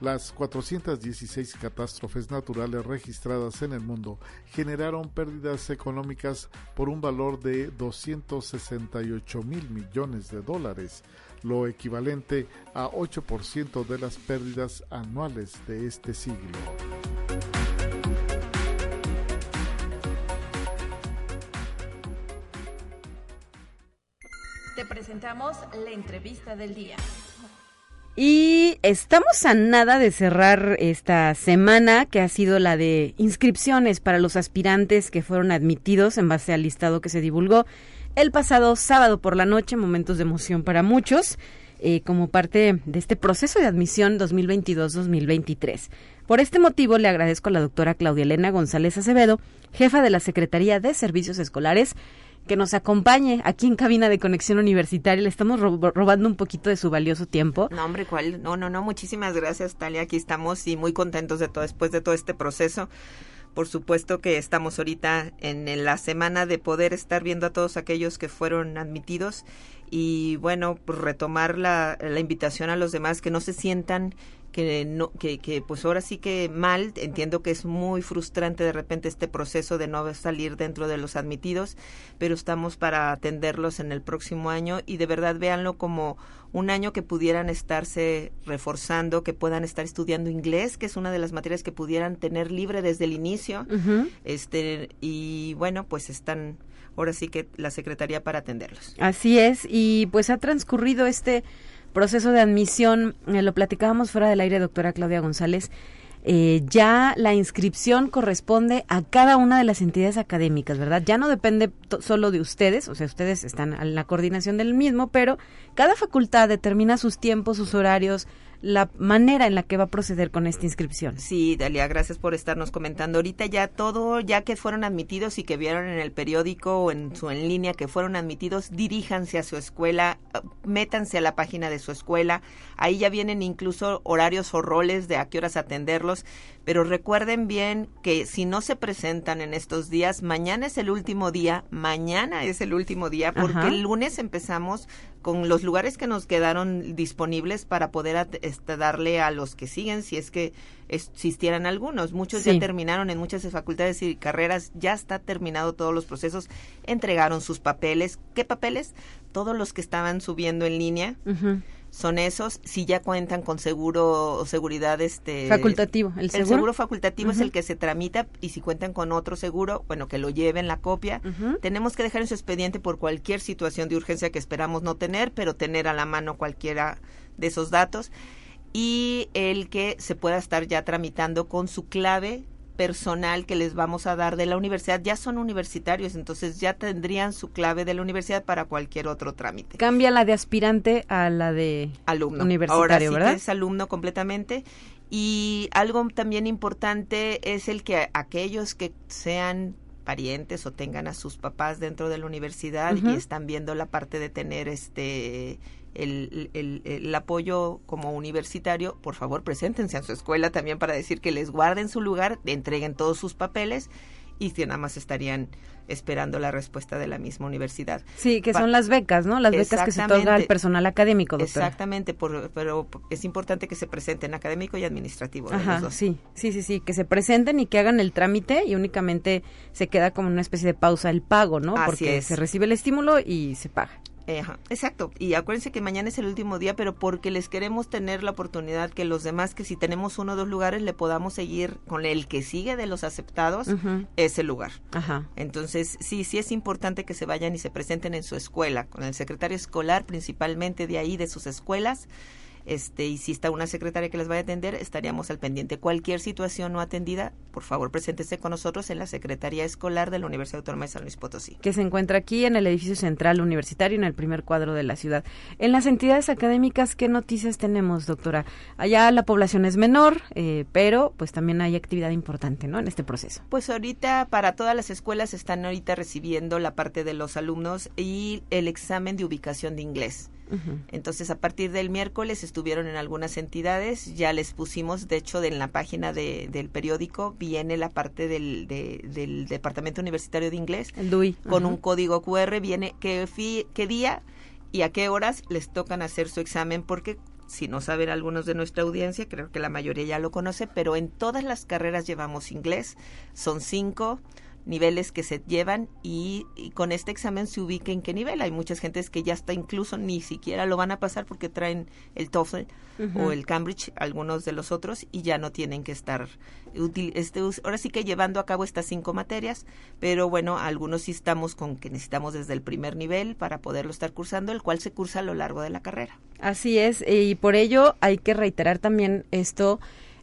las 416 catástrofes naturales registradas en el mundo generaron pérdidas económicas por un valor de 268 mil millones de dólares, lo equivalente a 8% de las pérdidas anuales de este siglo. Te presentamos la entrevista del día. Y estamos a nada de cerrar esta semana que ha sido la de inscripciones para los aspirantes que fueron admitidos en base al listado que se divulgó el pasado sábado por la noche, momentos de emoción para muchos, eh, como parte de este proceso de admisión 2022-2023. Por este motivo le agradezco a la doctora Claudia Elena González Acevedo, jefa de la Secretaría de Servicios Escolares, que nos acompañe aquí en cabina de conexión universitaria. Le estamos robando un poquito de su valioso tiempo. No, hombre, ¿cuál? No, no, no. Muchísimas gracias, Talia. Aquí estamos y muy contentos de todo después de todo este proceso. Por supuesto que estamos ahorita en la semana de poder estar viendo a todos aquellos que fueron admitidos y bueno, pues retomar la, la invitación a los demás que no se sientan que no que, que pues ahora sí que mal entiendo que es muy frustrante de repente este proceso de no salir dentro de los admitidos pero estamos para atenderlos en el próximo año y de verdad véanlo como un año que pudieran estarse reforzando, que puedan estar estudiando inglés, que es una de las materias que pudieran tener libre desde el inicio. Este y bueno, pues están ahora sí que la secretaría para atenderlos. Así es y pues ha transcurrido este proceso de admisión, eh, lo platicábamos fuera del aire, doctora Claudia González, eh, ya la inscripción corresponde a cada una de las entidades académicas, ¿verdad? Ya no depende solo de ustedes, o sea, ustedes están en la coordinación del mismo, pero cada facultad determina sus tiempos, sus horarios, la manera en la que va a proceder con esta inscripción. Sí, Dalia, gracias por estarnos comentando. Ahorita ya todo, ya que fueron admitidos y que vieron en el periódico o en su en línea que fueron admitidos, diríjanse a su escuela, métanse a la página de su escuela. Ahí ya vienen incluso horarios o roles de a qué horas atenderlos. Pero recuerden bien que si no se presentan en estos días, mañana es el último día, mañana es el último día, porque el lunes empezamos con los lugares que nos quedaron disponibles para poder este, darle a los que siguen, si es que existieran algunos. Muchos ya terminaron en muchas facultades y carreras, ya está terminado todos los procesos, entregaron sus papeles. ¿Qué papeles? Todos los que estaban subiendo en línea son esos si ya cuentan con seguro o seguridad este facultativo el seguro, facultativo es el que se tramita y si cuentan con otro seguro bueno que lo lleven la copia. Tenemos que dejar en su expediente por cualquier situación de urgencia que esperamos no tener pero tener a la mano cualquiera de esos datos. Y el que se pueda estar ya tramitando con su clave personal que les vamos a dar de la universidad ya son universitarios, entonces ya tendrían su clave de la universidad para cualquier otro trámite. Cambia la de aspirante a la de alumno. Universitario, Ahora sí es alumno completamente. Y algo también importante es el que aquellos que sean parientes o tengan a sus papás dentro de la universidad y están viendo la parte de tener este el, el, el, apoyo como universitario, por favor, preséntense a su escuela también para decir que les guarden su lugar, entreguen todos sus papeles y que nada más estarían esperando la respuesta de la misma universidad. Sí, que son las becas, ¿no? Las becas que se otorga al personal académico, doctora. Exactamente, pero es importante que se presenten académico y administrativo. Ajá, sí, sí, sí, sí, que se presenten y que hagan el trámite y únicamente se queda como una especie de pausa el pago, ¿no? Porque se recibe el estímulo y se paga exacto. Y acuérdense que mañana es el último día, pero porque les queremos tener la oportunidad que los demás, que si tenemos uno o dos lugares, le podamos seguir con el que sigue de los aceptados ese lugar. Ajá. Entonces, sí, sí es importante que se vayan y se presenten en su escuela, con el secretario escolar principalmente de ahí, de sus escuelas este y si está una secretaria que les vaya a atender, estaríamos al pendiente. Cualquier situación no atendida, por favor, preséntese con nosotros en la Secretaría Escolar de la Universidad Autónoma de San Luis Potosí. Que se encuentra aquí en el edificio central universitario, en el primer cuadro de la ciudad. En las entidades académicas, ¿qué noticias tenemos, doctora? Allá la población es menor, eh, pero pues también hay actividad importante, ¿no? En este proceso. Pues ahorita para todas las escuelas están ahorita recibiendo la parte de los alumnos y el examen de ubicación de inglés. Entonces, a partir del miércoles estuvieron en algunas entidades, ya les pusimos, de hecho, en la página de, del periódico viene la parte del, del Departamento Universitario de Inglés, el DUI. con un código QR, viene qué, qué día y a qué horas les tocan hacer su examen, porque si no saben algunos de nuestra audiencia, creo que la mayoría ya lo conoce, pero en todas las carreras llevamos inglés, son cinco niveles que se llevan y, con este examen se ubica en qué nivel. Hay muchas gentes que ya está incluso ni siquiera lo van a pasar porque traen el TOEFL o el Cambridge, algunos de los otros, y ya no tienen que estar este, ahora sí que llevando a cabo estas cinco materias, pero bueno, algunos sí estamos con que necesitamos desde el primer nivel para poderlo estar cursando, el cual se cursa a lo largo de la carrera. Así es, y por ello hay que reiterar también esto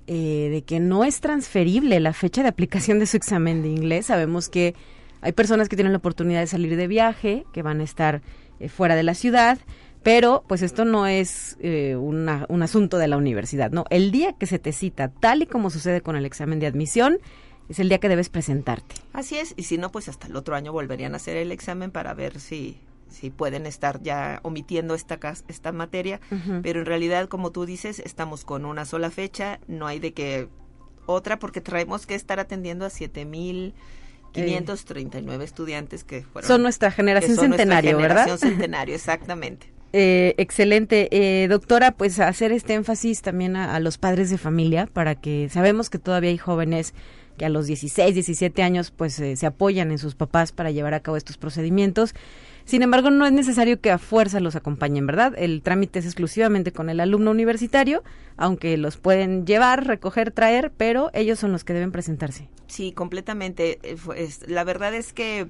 eh, de que no es transferible la fecha de aplicación de su examen de inglés. Sabemos que hay personas que tienen la oportunidad de salir de viaje, que van a estar eh, fuera de la ciudad, pero pues esto no es eh, un asunto de la universidad, ¿no? El día que se te cita, tal y como sucede con el examen de admisión, es el día que debes presentarte. Así es, y si no, pues hasta el otro año volverían a hacer el examen para ver si si pueden estar ya omitiendo esta, esta materia, pero en realidad, como tú dices, estamos con una sola fecha, no hay de que otra, porque traemos que estar atendiendo a 7.539 estudiantes que fueron... Son nuestra generación centenario, nuestra generación centenario, exactamente. Eh, excelente. Eh, doctora, pues hacer este énfasis también a, los padres de familia para que sabemos que todavía hay jóvenes que a los 16, 17 años pues eh, se apoyan en sus papás para llevar a cabo estos procedimientos sin embargo, no es necesario que a fuerza los acompañen, ¿verdad? El trámite es exclusivamente con el alumno universitario, aunque los pueden llevar, recoger, traer, pero ellos son los que deben presentarse. Sí, completamente. Eh, la verdad es que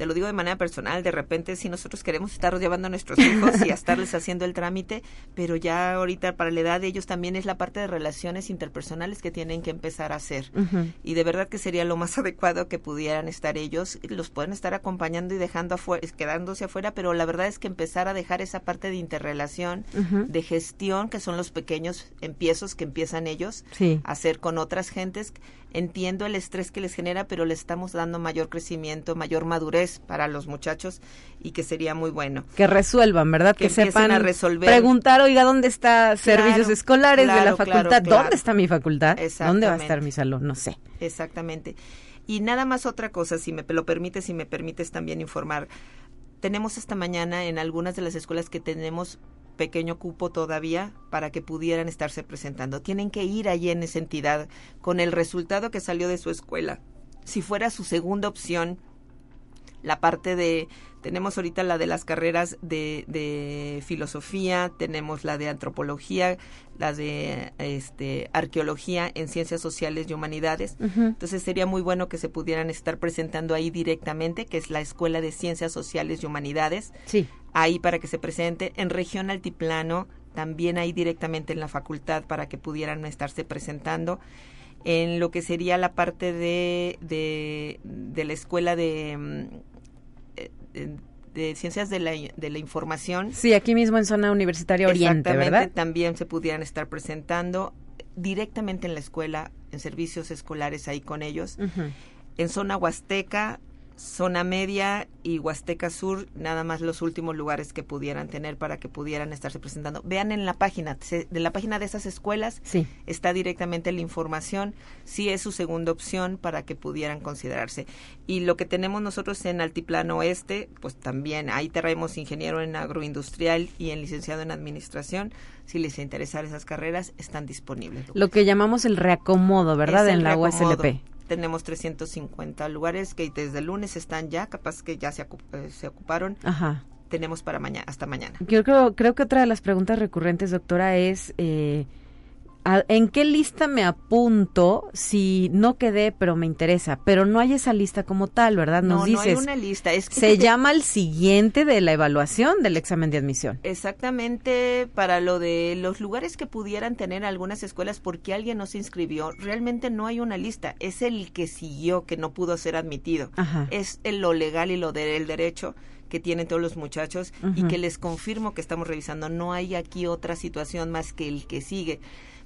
te lo digo de manera personal, de repente si nosotros queremos estar llevando a nuestros hijos y a estarles haciendo el trámite, pero ya ahorita para la edad de ellos también es la parte de relaciones interpersonales que tienen que empezar a hacer. Y de verdad que sería lo más adecuado que pudieran estar ellos, los pueden estar acompañando y dejando afuera, quedándose afuera, pero la verdad es que empezar a dejar esa parte de interrelación, de gestión, que son los pequeños empiezos que empiezan ellos a hacer con otras gentes, entiendo el estrés que les genera, pero le estamos dando mayor crecimiento, mayor madurez para los muchachos y que sería muy bueno. Que resuelvan, ¿verdad? Que, sepan a resolver. preguntar, oiga, ¿dónde está servicios escolares de la facultad? ¿Dónde está mi facultad? ¿Dónde va a estar mi salón? No sé. Exactamente. Y nada más otra cosa, si me lo permites, si me permites también informar. Tenemos esta mañana en algunas de las escuelas que tenemos pequeño cupo todavía para que pudieran estarse presentando. Tienen que ir allí en esa entidad con el resultado que salió de su escuela. Si fuera su segunda opción, la parte de tenemos ahorita la de las carreras de, de, filosofía, tenemos la de antropología, la de este, arqueología en ciencias sociales y humanidades. Entonces sería muy bueno que se pudieran estar presentando ahí directamente, que es la Escuela de Ciencias Sociales y Humanidades. Sí. Ahí para que se presente. En región altiplano, también ahí directamente en la facultad para que pudieran estarse presentando en lo que sería la parte de, de, de la escuela de mm, de ciencias de la, de la información. Sí, aquí mismo en zona universitaria Oriente, ¿verdad? También se pudieran estar presentando directamente en la escuela, en servicios escolares ahí con ellos. En zona huasteca, zona media y Huasteca Sur, nada más los últimos lugares que pudieran tener para que pudieran estarse presentando. Vean en la página, de la página de esas escuelas sí. está directamente la información, si es su segunda opción para que pudieran considerarse. Y lo que tenemos nosotros en Altiplano Oeste, pues también ahí traemos ingeniero en agroindustrial y en licenciado en administración. Si les interesa esas carreras, están disponibles. Lo que llamamos el reacomodo, ¿verdad? en la USLP tenemos 350 lugares que desde el lunes están ya, capaz que ya se, eh, se ocuparon. Ajá. Tenemos para mañana, hasta mañana. Yo creo, creo que otra de las preguntas recurrentes, doctora, es... Eh, ¿en qué lista me apunto si no quedé, pero me interesa? Pero no hay esa lista como tal, ¿verdad? Nos no, dices, no hay una lista. Es que se llama el siguiente de la evaluación del examen de admisión. Exactamente, para lo de los lugares que pudieran tener algunas escuelas porque alguien no se inscribió, realmente no hay una lista. Es el que siguió, que no pudo ser admitido. Es el, lo legal y lo del derecho que tienen todos los muchachos y que les confirmo que estamos revisando. No hay aquí otra situación más que el que sigue.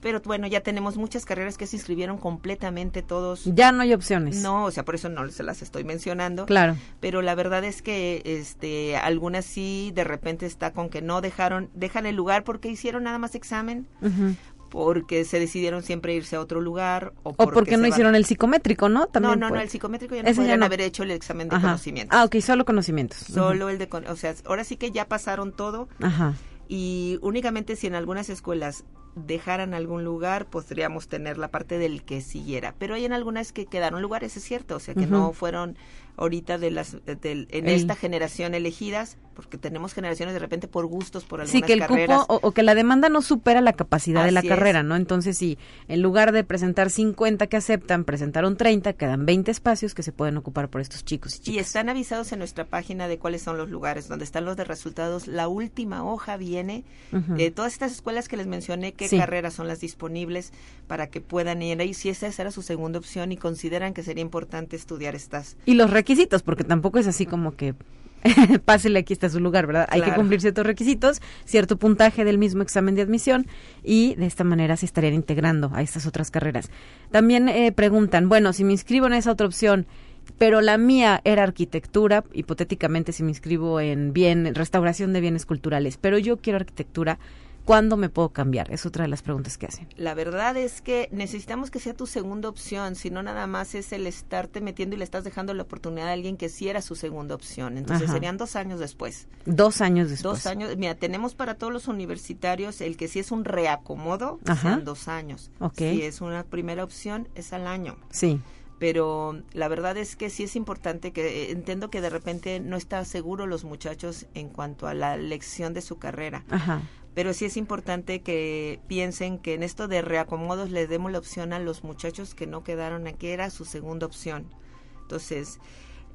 Pero bueno, ya tenemos muchas carreras que se inscribieron completamente todos. Ya no hay opciones. No, o sea, por eso no se las estoy mencionando. Claro. Pero la verdad es que este algunas sí de repente está con que no dejaron dejan el lugar porque hicieron nada más examen porque se decidieron siempre irse a otro lugar o porque, no hicieron el psicométrico, ¿no? También no, no, no, el psicométrico ya no podrían haber hecho el examen de conocimientos. Ah, ok, solo conocimientos. Solo el de, o sea, ahora sí que ya pasaron todo. Ajá. Y únicamente si en algunas escuelas dejaran algún lugar, podríamos tener la parte del que siguiera. Pero hay en algunas que quedaron lugares, es cierto, o sea, que no fueron ahorita de las en esta generación elegidas porque tenemos generaciones de repente por gustos por algunas sí que el cupo o, que la demanda no supera la capacidad de la carrera no entonces si en lugar de presentar 50 que aceptan presentaron 30 quedan 20 espacios que se pueden ocupar por estos chicos y chicas. y están avisados en nuestra página de cuáles son los lugares donde están los de resultados. La última hoja viene de todas estas escuelas que les mencioné qué carreras son las disponibles para que puedan ir. Ahí si esa era su segunda opción y consideran que sería importante estudiar estas y los requisitos, porque tampoco es así como que pásele aquí está su lugar, ¿verdad? Hay que cumplir ciertos requisitos, cierto puntaje del mismo examen de admisión y de esta manera se estarían integrando a estas otras carreras. También eh, preguntan, bueno, si me inscribo en esa otra opción, pero la mía era arquitectura, hipotéticamente si me inscribo en bien restauración de bienes culturales, pero yo quiero arquitectura, ¿Cuándo me puedo cambiar? Es otra de las preguntas que hacen. La verdad es que necesitamos que sea tu segunda opción, si no nada más es el estarte metiendo y le estás dejando la oportunidad a alguien que sí era su segunda opción. Entonces serían dos años después. Dos años después. Dos años. Mira, tenemos para todos los universitarios el que sí es un reacomodo, sean dos años. Si es una primera opción, es al año. Sí pero la verdad es que sí es importante que eh, entiendo que de repente no está seguro los muchachos en cuanto a la elección de su carrera. Ajá pero sí es importante que piensen que en esto de reacomodos les demos la opción a los muchachos que no quedaron aquí, era su segunda opción. Entonces,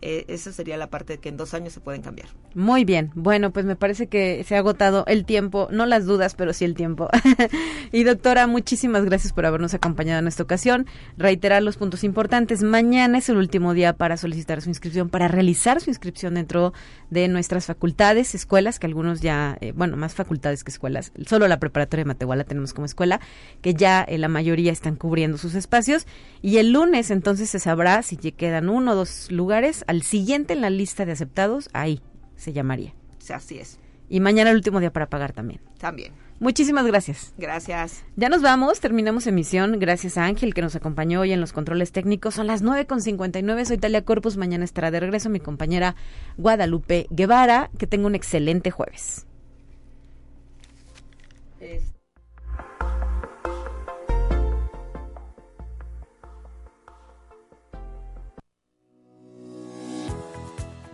eh, esa sería la parte que en dos años se pueden cambiar. Muy bien, bueno, pues me parece que se ha agotado el tiempo, no las dudas, pero sí el tiempo. y doctora, muchísimas gracias por habernos acompañado en esta ocasión. Reiterar los puntos importantes. Mañana es el último día para solicitar su inscripción, para realizar su inscripción dentro de nuestras facultades, escuelas, que algunos ya, eh, bueno, más facultades que escuelas, solo la preparatoria de Matehuala tenemos como escuela, que ya eh, la mayoría están cubriendo sus espacios. Y el lunes entonces se sabrá si quedan uno o dos lugares al siguiente en la lista de aceptados, ahí se llamaría. Así es. Y mañana el último día para pagar también. También. Muchísimas gracias. Gracias. Ya nos vamos, terminamos emisión. Gracias a Ángel que nos acompañó hoy en los controles técnicos. Son las 9.59, soy Talia Corpus. Mañana estará de regreso mi compañera Guadalupe Guevara. Que tenga un excelente jueves.